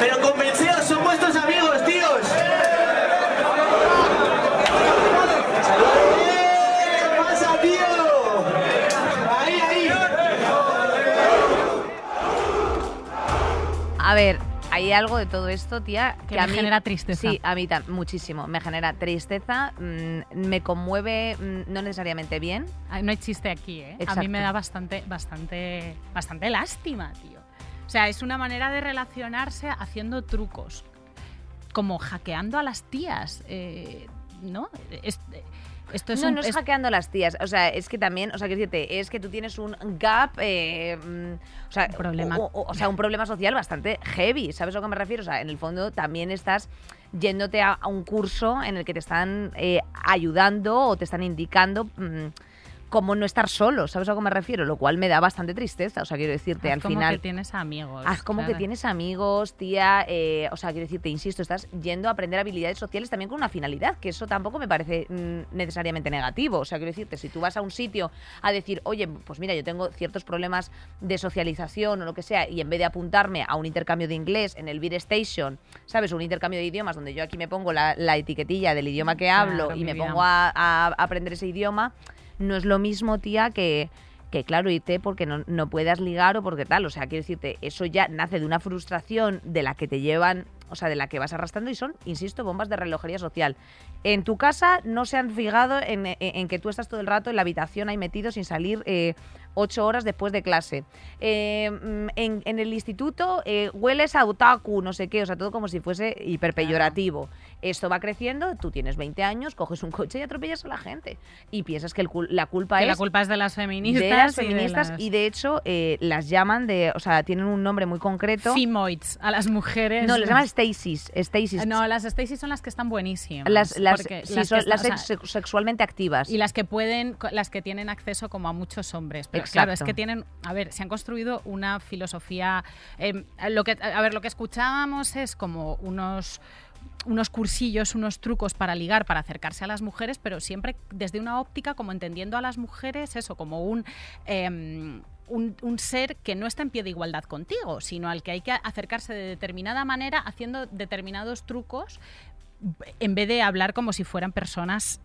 Pero convencidos, son vuestros amigos, tíos. A ver, hay algo de todo esto, tía, Que que, a me mí genera tristeza. Sí, a mí muchísimo. Me genera tristeza, mm, me conmueve, mm, no necesariamente bien. Ay, No hay chiste aquí, ¿eh? A mí me da bastante, bastante, bastante lástima, tío. O sea, es una manera de relacionarse haciendo trucos, como hackeando a las tías, eh, ¿no? Es- Esto es no, un- no es, es- hackeando a las tías. O sea, es que también, o sea, quiero decirte, es que tú tienes un gap, eh, mm, o sea, Un problema. O, o- o sea, un problema social bastante heavy. ¿Sabes a lo que me refiero? O sea, en el fondo también estás yéndote a, a un curso en el que te están eh, ayudando o te están indicando. mm, cómo no estar solo, ¿sabes a que me refiero? Lo cual me da bastante tristeza, o sea, quiero decirte, haz al como final... que tienes amigos. Haz como que tienes amigos, tía. eh, o sea, quiero decirte, insisto, estás yendo a aprender habilidades sociales también con una finalidad, que eso tampoco me parece mm, necesariamente negativo. O sea, quiero decirte, si tú vas a un sitio a decir, oye, pues mira, yo tengo ciertos problemas de socialización o lo que sea, y en vez de apuntarme a un intercambio de inglés en el Beer Station, ¿sabes? Un intercambio de idiomas donde yo aquí me pongo la, la etiquetilla del idioma que Claro, hablo y me vida. pongo a, a aprender ese idioma, no es lo mismo, tía, que que claro, irte porque no, no puedas ligar o porque tal. O sea, quiero decirte, eso ya nace de una frustración de la que te llevan, o sea, de la que vas arrastrando y son, insisto, bombas de relojería social. En tu casa no se han fijado en, en- que tú estás todo el rato en la habitación ahí metido sin salir eh, ocho horas después de clase. Eh, mm, en, en el instituto eh, hueles a otaku, no sé qué, o sea, todo como si fuese hiperpeyorativo. Esto va creciendo, tú tienes 20 años, coges un coche y atropellas a la gente. Y piensas que el la culpa Que es la culpa es de las feministas. de las y de feministas las y de hecho eh, las llaman de, o sea, tienen un nombre muy concreto. Femoids, a las mujeres. No, les llaman Stacy's, Stacy's. No, las Stacy son las que están buenísimas. las, las, sí, las son que las o sea, sexualmente activas. y las que pueden, las que tienen acceso como a muchos hombres. Pero Exacto. claro, es que tienen, a ver, se han construido una filosofía. eh, lo que, a ver, lo que escuchábamos es como unos unos cursillos, unos trucos para ligar, para acercarse a las mujeres, pero siempre desde una óptica como entendiendo a las mujeres eso como un em, un, un ser que no está en pie de igualdad contigo, sino al que hay que acercarse de determinada manera haciendo determinados trucos en vez de hablar como si fueran personas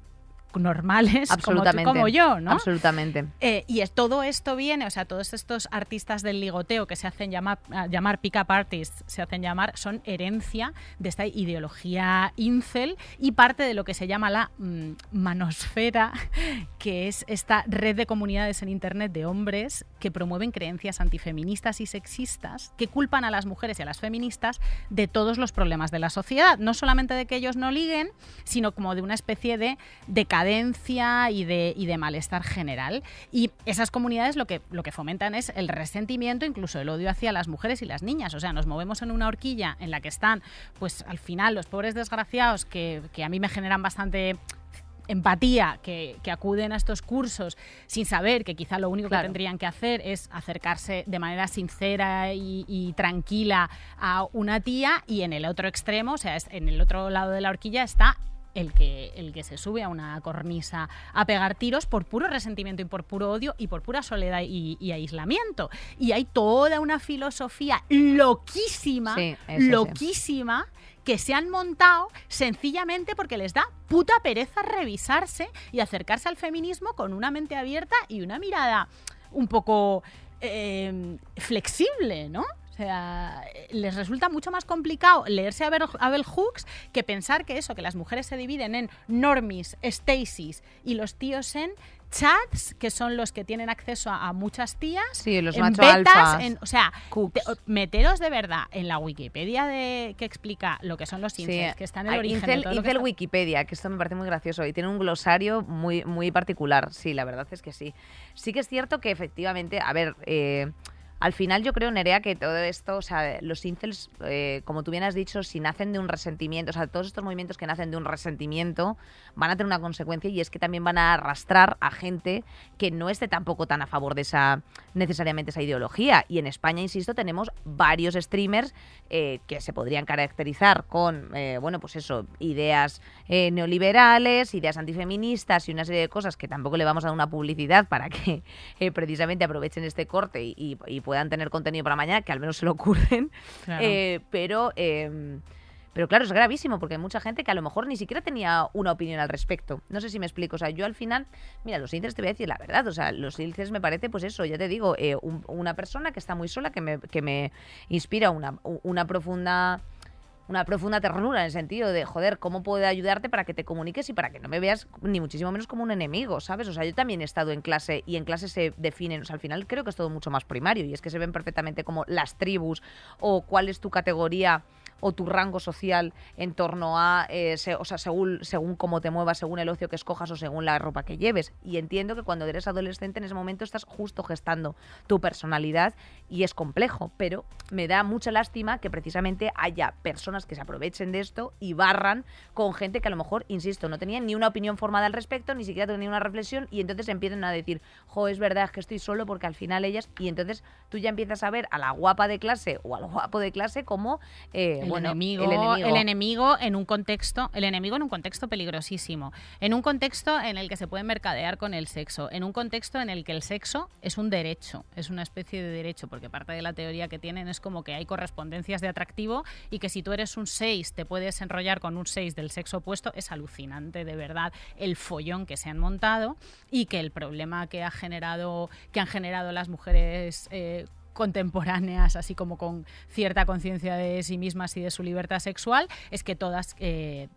normales como, tú, como yo, ¿no? Absolutamente. Eh, y es, todo esto viene, o sea, todos estos artistas del ligoteo que se hacen llamar, a- llamar pick-up artists, se hacen llamar, son herencia de esta ideología incel y parte de lo que se llama la mm, manosfera, que es esta red de comunidades en Internet de hombres que promueven creencias antifeministas y sexistas que culpan a las mujeres y a las feministas de todos los problemas de la sociedad. No solamente de que ellos no liguen, sino como de una especie de decadencia y de, y de malestar general. Y esas comunidades lo que, lo que fomentan es el resentimiento, incluso el odio hacia las mujeres y las niñas. O sea, nos movemos en una horquilla en la que están, pues al final, los pobres desgraciados que, que a mí me generan bastante empatía que, que acuden a estos cursos sin saber que quizá lo único Claro. que tendrían que hacer es acercarse de manera sincera y, y tranquila a una tía y en el otro extremo, o sea, es- en el otro lado de la horquilla está el que, el que se sube a una cornisa a pegar tiros por puro resentimiento y por puro odio y por pura soledad y, y aislamiento. Y hay toda una filosofía loquísima, Sí, sí. Que se han montado sencillamente porque les da puta pereza revisarse y acercarse al feminismo con una mente abierta y una mirada un poco eh, flexible, ¿no? O sea, les resulta mucho más complicado leerse a Bell, a Bell Hooks que pensar que eso, que las mujeres se dividen en normies, Stacys y los tíos en chats, que son los que tienen acceso a, a muchas tías, Sí, los en macho betas, alfas. en- o sea, te- meteros de verdad en la Wikipedia de que explica lo que son los incels, que está en el Ay, origen de Incel, todo lo que Incel Wikipedia, que esto me parece muy gracioso y tiene un glosario muy, muy particular. Sí, la verdad es que sí. Sí que es cierto que efectivamente, a ver, eh, al final yo creo, Nerea, que todo esto, o sea, los incels, eh, como tú bien has dicho, si nacen de un resentimiento, o sea, todos estos movimientos que nacen de un resentimiento van a tener una consecuencia y es que también van a arrastrar a gente que no esté tampoco tan a favor de esa, necesariamente esa ideología. Y en España, insisto, tenemos varios streamers eh, que se podrían caracterizar con, eh, bueno, pues eso, ideas eh, neoliberales, ideas antifeministas y una serie de cosas que tampoco le vamos a dar una publicidad para que precisamente aprovechen este corte y puedan tener contenido para mañana, que al menos se lo ocurren. Claro. Eh, pero... eh, pero claro, es gravísimo porque hay mucha gente que a lo mejor ni siquiera tenía una opinión al respecto. No sé si me explico. O sea, yo al final, mira, los incels te voy a decir la verdad. O sea, los incels me parece, pues eso, ya te digo, eh, un- una persona que está muy sola, que me, que me inspira una, una profunda una profunda ternura en el sentido de, joder, ¿cómo puedo ayudarte para que te comuniques y para que no me veas ni muchísimo menos como un enemigo, ¿sabes? O sea, yo también he estado en clase y en clase se definen, o sea, al final creo que es todo mucho más primario y es que se ven perfectamente como las tribus o cuál es tu categoría o tu rango social en torno a, eh, se- o sea, según, según cómo te muevas, según el ocio que escojas o según la ropa que lleves. Y entiendo que cuando eres adolescente en ese momento estás justo gestando tu personalidad y es complejo, pero me da mucha lástima que precisamente haya personas que se aprovechen de esto y barran con gente que a lo mejor, insisto, no tenía ni una opinión formada al respecto, ni siquiera tenía una reflexión y entonces empiezan a decir, jo, es verdad es que estoy solo porque al final ellas, y entonces tú ya empiezas a ver a la guapa de clase o al guapo de clase como, eh, el, bueno, enemigo, el enemigo. el enemigo en un contexto, el enemigo en un contexto peligrosísimo, en un contexto en el que se puede mercadear con el sexo, en un contexto en el que el sexo es un derecho, es una especie de derecho, porque parte de la teoría que tienen es como que hay correspondencias de atractivo y que si tú eres un 6 te puedes enrollar con un 6 del sexo opuesto, es alucinante de verdad el follón que se han montado y que el problema que ha generado que han generado las mujeres eh, contemporáneas, así como con cierta conciencia de sí mismas y de su libertad sexual, es que todas eh,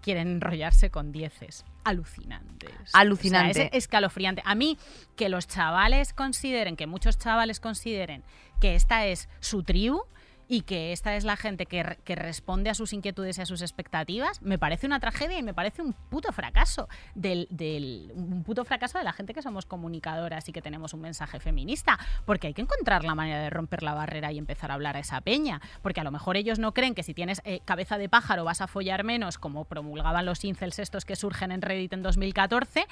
quieren enrollarse con dieces. Alucinantes. Alucinante. O sea, es escalofriante. A mí, que los chavales consideren, que muchos chavales consideren que esta es su tribu, y que esta es la gente que, que responde a sus inquietudes y a sus expectativas, me parece una tragedia y me parece un puto fracaso. Del, del- un puto fracaso de la gente que somos comunicadoras y que tenemos un mensaje feminista. Porque hay que encontrar la manera de romper la barrera y empezar a hablar a esa peña. Porque a lo mejor ellos no creen que si tienes eh, cabeza de pájaro vas a follar menos, como promulgaban los incels estos que surgen en Reddit en 2014.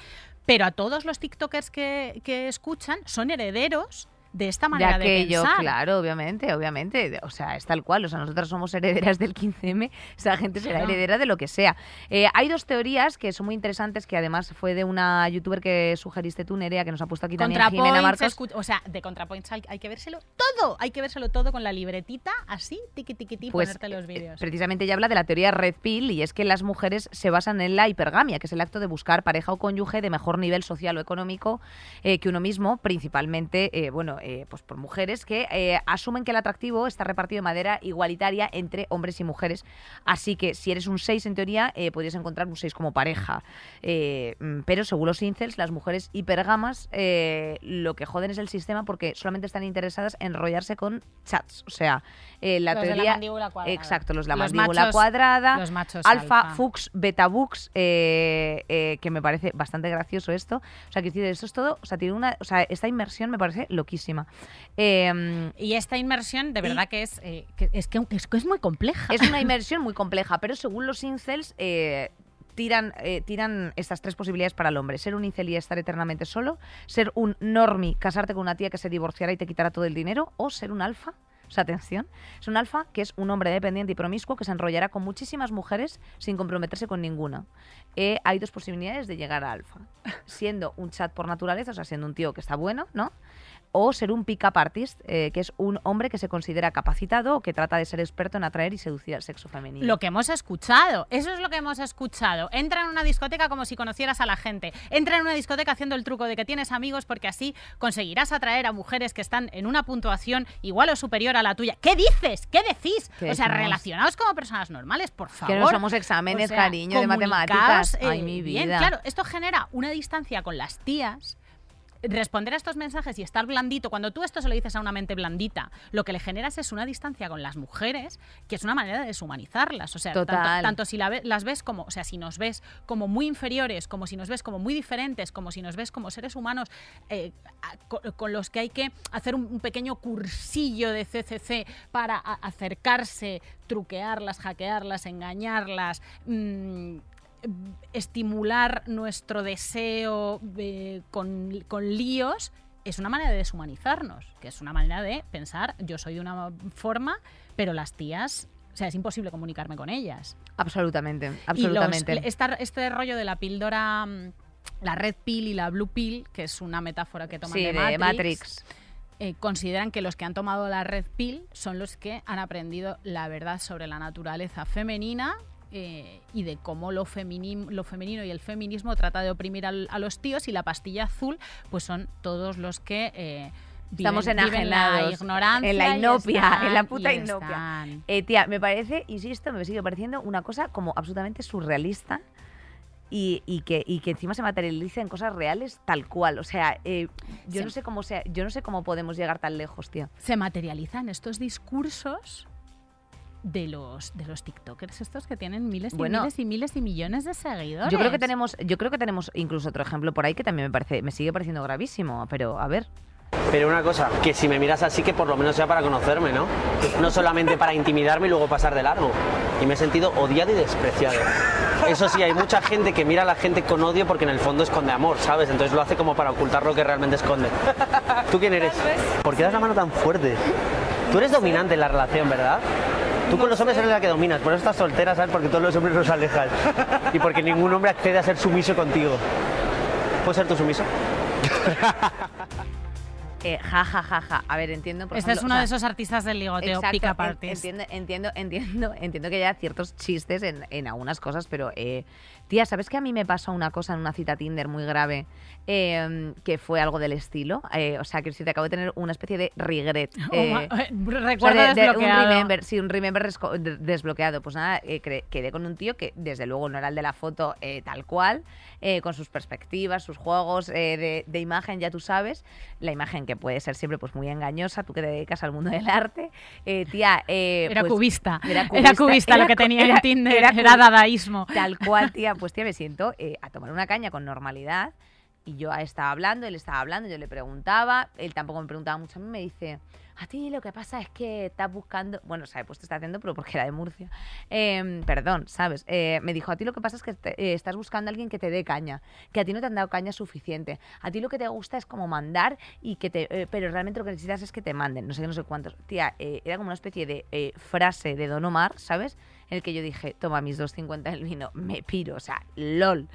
Pero a todos los TikTokers que, que escuchan son herederos de esta de manera de, aquello, pensar. claro, obviamente, obviamente. O sea, es tal cual. O sea, nosotras somos herederas del 15M, esa gente será Claro. heredera de lo que sea. Eh, hay dos teorías que son muy interesantes, que además fue de una youtuber que sugeriste tú, Nerea, que nos ha puesto aquí también Jimena Marcos. o sea, de ContraPoints hay, hay que vérselo todo, hay que vérselo todo con la libretita, así, tiqui tiqui tiqui, Pues ponerte los eh, vídeos. precisamente ella habla de la teoría Red Pill y es que las mujeres se basan en la hipergamia, que es el acto de buscar pareja o cónyuge de mejor nivel social o económico eh, que uno mismo, principalmente, eh, bueno, eh, pues por mujeres que eh, asumen que el atractivo está repartido de manera igualitaria entre hombres y mujeres. Así que si eres un 6 en teoría, eh, podrías encontrar un 6 como pareja. Eh, mm, pero según los incels, las mujeres hipergamas eh, lo que joden es el sistema porque solamente están interesadas en enrollarse con chats. O sea, eh, la Los de la teoría... mandíbula cuadrada. Exacto, los de la Los mandíbula machos- cuadrada. los machos alfa, alfa. Fux, Beta Bux, eh, eh, que me parece bastante gracioso esto. O sea, que decir, esto es todo, o sea, tiene una, o sea, esta inmersión me parece loquísima. Eh, Y esta inmersión, de verdad que es, eh, que es que es, que es muy compleja. es una inmersión muy compleja, pero según los incels, eh, tiran, eh, tiran estas tres posibilidades para el hombre. Ser un incel y estar eternamente solo, ser un normie, casarte con una tía que se divorciará y te quitará todo el dinero, o ser un alfa. O sea, atención, es un alfa que es un hombre dependiente y promiscuo que se enrollará con muchísimas mujeres sin comprometerse con ninguna. Eh, hay dos posibilidades de llegar a alfa. Siendo un chat por naturaleza, o sea, siendo un tío que está bueno, ¿no? O ser un pick-up artist, eh, que es un hombre que se considera capacitado o que trata de ser experto en atraer y seducir al sexo femenino. Lo que hemos escuchado, eso es lo que hemos escuchado. Entra en una discoteca como si conocieras a la gente. Entra en una discoteca haciendo el truco de que tienes amigos porque así conseguirás atraer a mujeres que están en una puntuación igual o superior a la tuya. ¿Qué dices? ¿Qué decís? ¿Qué o sea, decimos? relacionaos como personas normales, por favor. Que no somos exámenes, O sea, cariño, de matemáticas. eh, Ay, mi bien. vida. Claro, esto genera una distancia con las tías responder a estos mensajes y estar blandito, cuando tú esto se lo dices a una mente blandita, lo que le generas es una distancia con las mujeres, que es una manera de deshumanizarlas. O sea, tanto, Total. tanto si la ve- las ves como, o sea, si nos ves como muy inferiores, como si nos ves como muy diferentes, como si nos ves como seres humanos eh, con, los que hay que hacer un, un pequeño cursillo de CCC para a- acercarse, truquearlas, hackearlas, engañarlas. mm, estimular nuestro deseo eh, con, con líos es una manera de deshumanizarnos, que es una manera de pensar, yo soy de una forma, pero las tías, o sea, es imposible comunicarme con ellas. Absolutamente, Y los- absolutamente. esta- este rollo de la píldora, mm, la red pill y la blue pill, que es una metáfora que toman sí, de Matrix, Matrix. eh, consideran que los que han tomado la red pill son los que han aprendido la verdad sobre la naturaleza femenina eh, y de cómo lo, femini- lo femenino y el feminismo trata de oprimir al- a los tíos y la pastilla azul pues son todos los que eh, viven- Estamos viven la enajenados ignorancia en la inopia, están- en la puta inopia. Eh, tía, me parece, insisto, me sigue pareciendo una cosa como absolutamente surrealista y, y que, y que encima se materializa en cosas reales tal cual. O sea, eh, yo Sí. no sé cómo sea, yo no sé cómo podemos llegar tan lejos, tío. se materializan estos discursos de los de los TikTokers estos que tienen miles y Bueno. miles y miles y millones de seguidores. Yo creo que tenemos, yo creo que tenemos incluso otro ejemplo por ahí que también me parece, me sigue pareciendo gravísimo, pero a ver. Pero una cosa, que si me miras así, que por lo menos sea para conocerme, ¿no? No solamente para intimidarme y luego pasar de largo. Y me he sentido odiado y despreciado. Eso sí, hay mucha gente que mira a la gente con odio porque en el fondo esconde amor, ¿sabes? Entonces lo hace como para ocultar lo que realmente esconde. ¿Tú quién eres? ¿Por qué das la mano tan fuerte? Tú eres dominante en la relación, ¿verdad? Tú con los hombres eres la que dominas, por eso estás soltera, ¿sabes? Porque todos los hombres los alejan. Y porque ningún hombre accede a ser sumiso contigo. ¿Puedes ser tú sumiso? Eh, ja, ja, ja, ja. A ver, entiendo. Por Este es uno o de esos artistas del ligoteo, Exacto, pica en- partes. Entiendo, entiendo, entiendo, entiendo que haya ciertos chistes en, en algunas cosas, pero eh, tía, ¿sabes que a mí me pasó una cosa en una cita Tinder muy grave eh, que fue algo del estilo? Eh, o sea, que si te acabo de tener una especie de regret. Oh, eh, ma- o sea, Recuerdo de- de desbloqueado. un remember, sí, un remember desbloqueado. Pues nada, eh, quedé con un tío que desde luego no era el de la foto eh, tal cual, con sus perspectivas, sus juegos de, de imagen, ya tú sabes, la imagen que puede ser siempre pues muy engañosa, tú que te dedicas al mundo del arte, tía, eh, Era pues, cubista. era Era cubista, cubista, lo que tenía era- en Tinder. era dadaísmo. Tal cual, tía, pues tía, me siento eh, a tomar una caña con normalidad. Y yo estaba hablando, él estaba hablando, yo le preguntaba, él tampoco me preguntaba mucho. A mí me dice, a ti lo que pasa es que estás buscando, bueno, sabe, pues te está haciendo, pero porque era de Murcia. Em, perdón, ¿sabes? Eh, me dijo, a ti lo que pasa es que te- eh, estás buscando a alguien que te dé caña, que a ti no te han dado caña suficiente. A ti lo que te gusta es como mandar, y que te, eh, pero realmente lo que necesitas es que te manden, no sé no sé cuántos. Tía, eh, era como una especie de eh, frase de Don Omar, ¿sabes? En el que yo dije, toma mis 2.50 del vino, me piro, o sea, lol.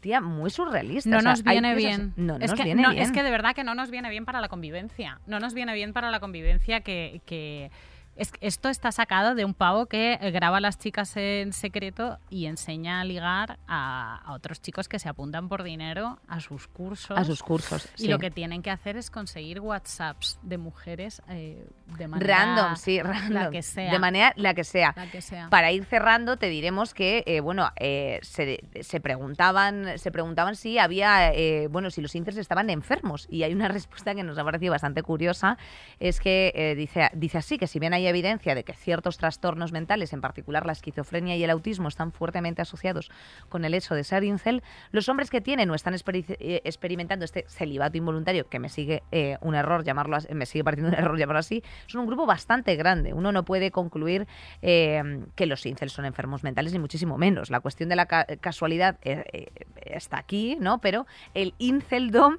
Tía, muy surrealista. No o sea, nos viene bien. No es nos que, viene no, bien. Es que de verdad que no nos viene bien para la convivencia. No nos viene bien para la convivencia que... que- es, esto está sacado de un pavo que eh, graba a las chicas en secreto y enseña a ligar a, a otros chicos que se apuntan por dinero a sus cursos. a sus cursos. Y sí. lo que tienen que hacer es conseguir WhatsApps de mujeres eh, de manera... Random, sí, random. La que sea. De manera la que sea. La que sea. Para ir cerrando, te diremos que, eh, bueno, eh, se, se preguntaban, se preguntaban si había, eh, bueno, si los incels estaban enfermos. Y hay una respuesta que nos ha parecido bastante curiosa, es que eh, dice, dice así, que si bien hay evidencia de que ciertos trastornos mentales, en particular la esquizofrenia y el autismo, están fuertemente asociados con el hecho de ser incel, los hombres que tienen o están eh, experimentando este celibato involuntario, que me sigue eh, un error llamarlo así, me sigue pareciendo un error llamarlo así, son un grupo bastante grande. Uno no puede concluir eh, que los incels son enfermos mentales, ni muchísimo menos. La cuestión de la ca- casualidad eh, está aquí, ¿no? Pero el inceldom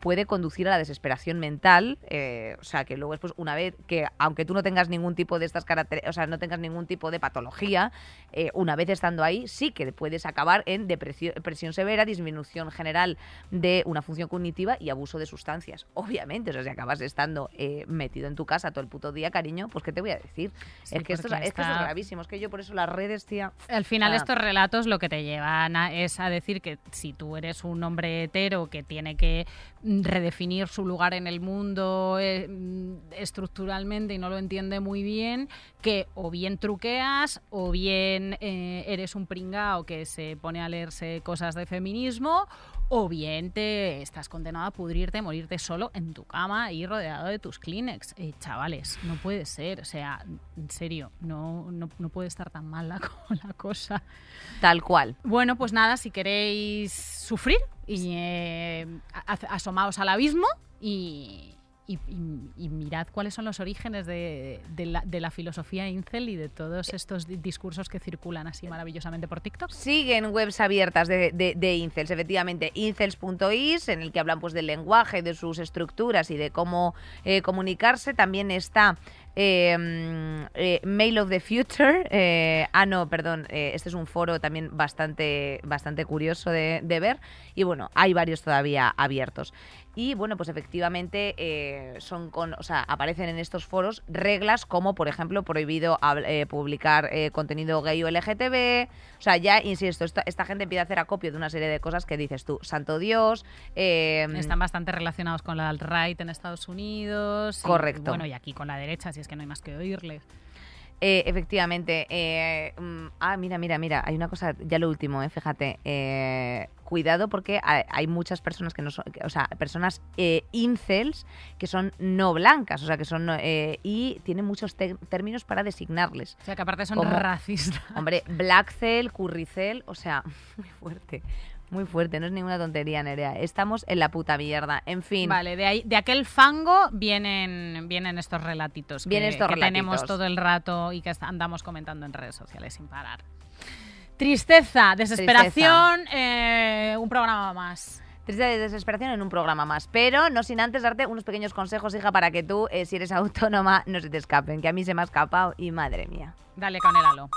puede conducir a la desesperación mental, o sea, que luego después, una vez que, aunque tú no tengas ningún tipo de estas características, o sea, no tengas ningún tipo de patología, eh, una vez estando ahí, sí que puedes acabar en depresión, severa, disminución general de una función cognitiva y abuso de sustancias. Obviamente, o sea, si acabas estando eh, metido en tu casa todo el puto día, cariño, pues ¿qué te voy a decir? Sí, es, que esto es, porque es que esto es está- gravísimo, es que yo por eso las redes, tía... Al final Ah. estos relatos lo que te llevan a- es a decir que si tú eres un hombre hetero que tiene que redefinir su lugar en el mundo eh, mm, estructuralmente y no lo entiende muy bien, que o bien truqueas o bien eh, eres un pringao que se pone a leerse cosas de feminismo o bien te estás condenado a pudrirte, morirte solo en tu cama y rodeado de tus Kleenex. Eh, chavales, no puede ser, o sea, en serio, no, no, no puede estar tan mal la, la cosa. Tal cual. Bueno, pues nada, si queréis sufrir, y, eh, asomaos al abismo y, y- y- y mirad cuáles son los orígenes de, de la, filosofía incel y de todos estos di- discursos que circulan así maravillosamente por TikTok. Siguen webs abiertas de, de- incels, efectivamente, incels.is, en el que hablan pues del lenguaje, de sus estructuras y de cómo eh, comunicarse. También está Mail of the Future. eh, ah, no, perdón, eh, este es un foro también bastante, bastante curioso de, de ver. Y bueno, hay varios todavía abiertos. Y bueno, pues efectivamente eh, son con, o sea, aparecen en estos foros reglas como, por ejemplo, prohibido eh, publicar eh, contenido gay o LGTB. O sea, ya, insisto, esta, esta gente empieza a hacer acopio de una serie de cosas que dices tú, santo Dios. eh, Están bastante relacionados con la alt-right en Estados Unidos. y, Correcto. bueno, y aquí con la derecha, si es que no hay más que oírles. Eh, efectivamente. eh, mm, ah, mira, mira, mira. Hay una cosa, ya lo último, eh, fíjate. eh, cuidado porque hay, hay muchas personas que no son, o sea, personas incels que son no blancas, o sea, que son, no- y tienen muchos términos para designarles. O sea, que aparte son racistas. Hombre, blackcel, curricel, o sea, muy fuerte. Muy fuerte, no es ninguna tontería, Nerea. Estamos en la puta mierda. En fin. Vale, de ahí, de aquel fango vienen, vienen estos relatitos que, Vienen estos que tenemos todo el rato y que andamos comentando en redes sociales sin parar. Tristeza, desesperación, eh, un programa más. Triste de desesperación en un programa más. Pero no sin antes darte unos pequeños consejos, hija, para que tú, eh, si eres autónoma, no se te escapen. Que a mí se me ha escapado y madre mía. Dale con el halo.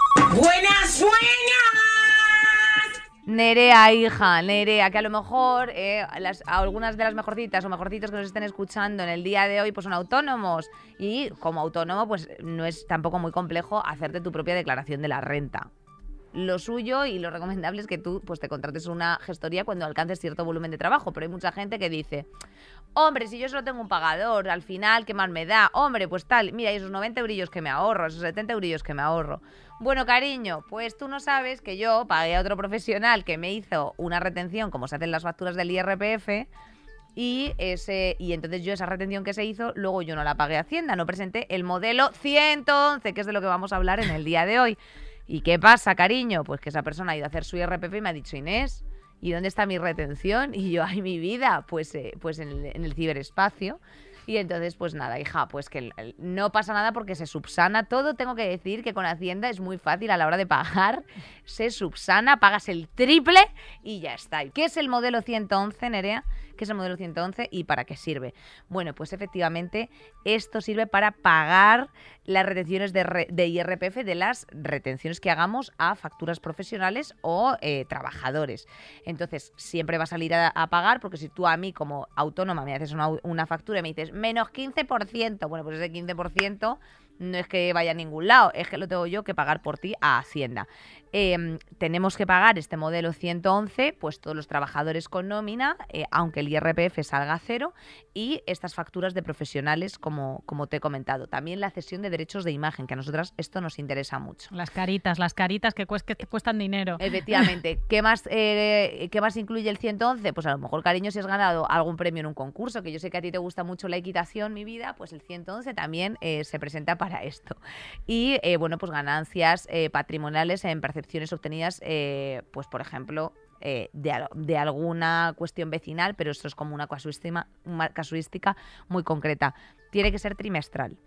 Nerea, hija, Nerea, que a lo mejor eh, algunas de las mejorcitas o mejorcitos que nos estén escuchando en el día de hoy pues son autónomos y como autónomo pues no es tampoco muy complejo hacerte tu propia declaración de la renta. Lo suyo y lo recomendable es que tú pues te contrates una gestoría cuando alcances cierto volumen de trabajo, pero hay mucha gente que dice, hombre, si yo solo tengo un pagador, al final, ¿qué más me da? Hombre, pues tal, mira, esos 90 eurillos que me ahorro, esos 70 eurillos que me ahorro. Bueno, cariño, pues tú no sabes que yo pagué a otro profesional que me hizo una retención, como se hacen las facturas del IRPF, y, ese, y entonces yo esa retención que se hizo, luego yo no la pagué a Hacienda, no presenté el modelo 111, que es de lo que vamos a hablar en el día de hoy. ¿Y qué pasa, cariño? Pues que esa persona ha ido a hacer su IRPF y me ha dicho, Inés, ¿y dónde está mi retención? Y yo, ay, mi vida, pues, eh, pues en, el, ciberespacio. Y entonces, pues nada, hija, pues que no pasa nada porque se subsana todo. Tengo que decir que con Hacienda es muy fácil a la hora de pagar. Se subsana, pagas el triple y ya está. ¿Qué es el modelo 111, Nerea? ¿Qué es el modelo 111 y para qué sirve? Bueno, pues efectivamente esto sirve para pagar las retenciones de, IRPF de las retenciones que hagamos a facturas profesionales o eh, trabajadores. Entonces, siempre va a salir a, a pagar porque si tú a mí como autónoma me haces una, una factura y me dices menos 15%, bueno, pues ese 15% no es que vaya a ningún lado, es que lo tengo yo que pagar por ti a Hacienda. Eh, tenemos que pagar este modelo 111, pues todos los trabajadores con nómina, eh, aunque el IRPF salga a cero, y estas facturas de profesionales, como, como te he comentado. También la cesión de derechos de imagen, que a nosotras esto nos interesa mucho. Las caritas, las caritas que, cues- que te cuestan dinero. Efectivamente. ¿Qué más, eh, ¿Qué más incluye el 111? Pues a lo mejor, cariño, si has ganado algún premio en un concurso, que yo sé que a ti te gusta mucho la equitación, mi vida, pues el 111 también eh, se presenta para esto. Y, bueno, pues ganancias patrimoniales en percepciones obtenidas, eh, pues por ejemplo, eh, de, de alguna cuestión vecinal, pero esto es como una una casuística muy concreta. Tiene que ser trimestral.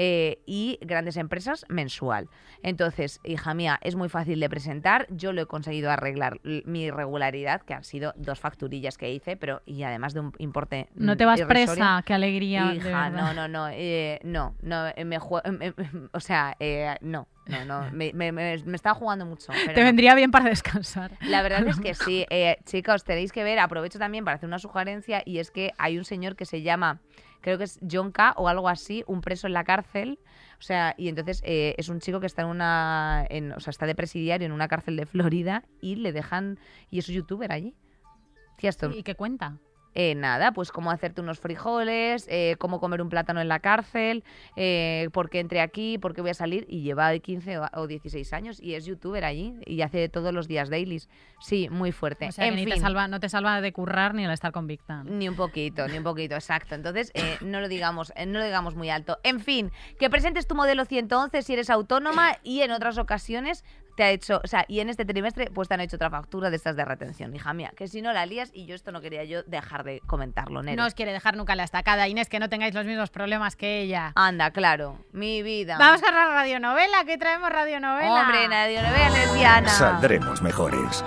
Eh, y grandes empresas mensual. Entonces, hija mía, es muy fácil de presentar. Yo lo he conseguido arreglar mi irregularidad, que han sido dos facturillas que hice, pero y además de un importe. No te vas irrisorio. presa, qué alegría. Hija, no, no, no, eh, no, no, me o sea, eh, no, no, no, me, me, me, me estaba jugando mucho. pero Te no. vendría bien para descansar. La verdad es que sí. Eh, chicos, tenéis que ver, aprovecho también para hacer una sugerencia, y es que hay un señor que se llama, creo que es John K. o algo así, un preso en la cárcel. O sea, y entonces eh, es un chico que está en una, en- o sea, está de presidiario en una cárcel de Florida y le dejan, y es un youtuber allí. ¿Y qué cuenta? Eh, nada, pues cómo hacerte unos frijoles, eh, cómo comer un plátano en la cárcel, eh, por qué entré aquí, por qué voy a salir. Y lleva 15 o, o 16 años y es youtuber allí y hace todos los días dailies. Sí, muy fuerte. O sea, en que fin, te salva, no te salva de currar ni el estar convicta. ni un poquito, ni un poquito, exacto. Entonces, eh, no lo digamos, eh, no lo digamos muy alto. En fin, que presentes tu modelo 111 si eres autónoma y en otras ocasiones te ha hecho, o sea, y en este trimestre pues te han hecho otra factura de estas de retención, hija mía, que si no la lías y yo esto no quería yo dejar de comentarlo, Nero. No os quiere dejar nunca la estacada, Inés, que no tengáis los mismos problemas que ella. Anda, claro, mi vida. Vamos a la radionovela, que traemos radionovela. Hombre, nadie no vea lesbiana. Saldremos mejores.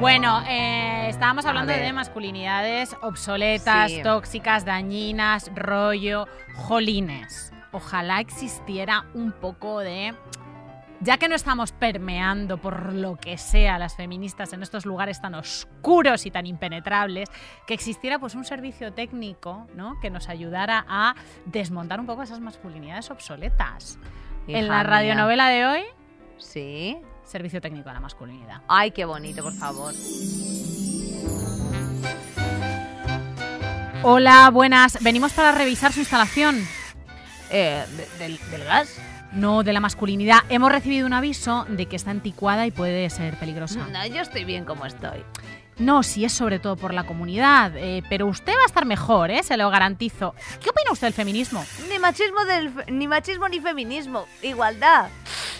Bueno, eh, estábamos hablando de masculinidades obsoletas, Sí. tóxicas, dañinas, rollo, jolines. Ojalá existiera un poco de... Ya que no estamos permeando por lo que sea las feministas en estos lugares tan oscuros y tan impenetrables, que existiera pues un servicio técnico, ¿no? Que nos ayudara a desmontar un poco esas masculinidades obsoletas. en Hija la mía. radionovela de hoy, Sí. servicio técnico a la masculinidad. Ay, qué bonito, por favor. Hola, buenas. Venimos para revisar su instalación. Eh, de- del, del gas? No, de la masculinidad. Hemos recibido un aviso de que está anticuada y puede ser peligrosa. No, yo estoy bien como estoy. No, sí es sobre todo por la comunidad, eh, pero usted va a estar mejor, ¿eh? se lo garantizo. ¿Qué opina usted del feminismo? Ni machismo, del, ni machismo ni feminismo. Igualdad.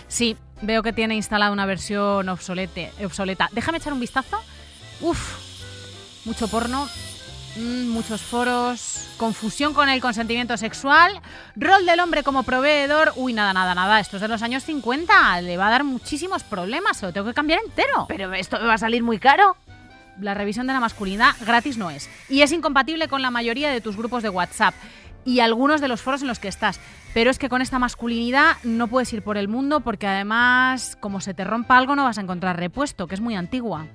Sí, veo que tiene instalada una versión obsolete, obsoleta. Déjame echar un vistazo. Uf, mucho porno, muchos foros, confusión con el consentimiento sexual, rol del hombre como proveedor. Uy, nada, nada, nada. Esto es de los años 50. Le va a dar muchísimos problemas. Se lo tengo que cambiar entero. Pero esto me va a salir muy caro. La revisión de la masculinidad gratis no es. Y es incompatible con la mayoría de tus grupos de WhatsApp y algunos de los foros en los que estás. Pero es que con esta masculinidad no puedes ir por el mundo porque además, como se te rompa algo, no vas a encontrar repuesto, que es muy antigua.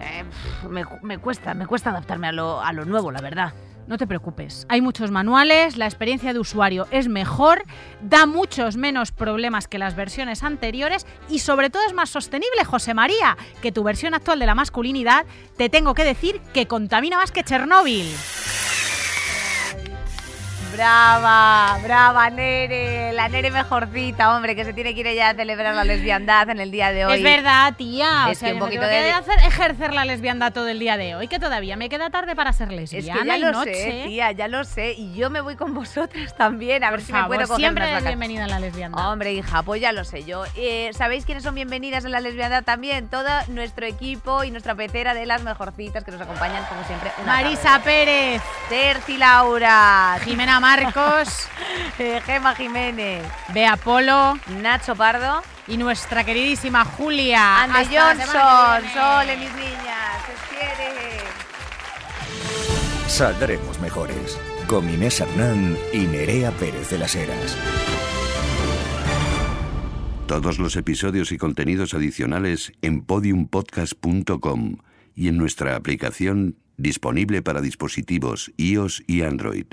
Eh, me, me cuesta, me cuesta adaptarme a lo, a lo nuevo, la verdad. No te preocupes. Hay muchos manuales, la experiencia de usuario es mejor, da muchos menos problemas que las versiones anteriores y sobre todo es más sostenible, José María, que tu versión actual de la masculinidad, te tengo que decir que contamina más que Chernóbil. Brava, brava, Nere. La Nere mejorcita, hombre, que se tiene que ir ella a celebrar la lesbiandad en el día de hoy. Es verdad, tía. Es o sea, que un yo me poquito que de- hacer ejercer la lesbiandad todo el día de hoy, que todavía me queda tarde para ser Es lesbiana que ya y lo noche. sé, tía, ya lo sé. Y yo me voy con vosotras también, a ver si me puedo coger siempre unas eres bienvenida en la lesbiandad. Hombre, hija, pues ya lo sé yo. Eh, ¿Sabéis quiénes son bienvenidas en la lesbiandad también? Todo nuestro equipo y nuestra pecera de las mejorcitas que nos acompañan, como siempre. una Marisa Pérez. Terci Laura, Jimena Marcos, eh, Gema Jiménez, Bea Polo Nacho Pardo, y nuestra queridísima Julia. Ande Johnson. Sole, mis niñas, se quiere. Saldremos mejores. Con Inés Hernán y Nerea Pérez de las Heras. Todos los episodios y contenidos adicionales en podiumpodcast.com y en nuestra aplicación disponible para dispositivos iOS y Android.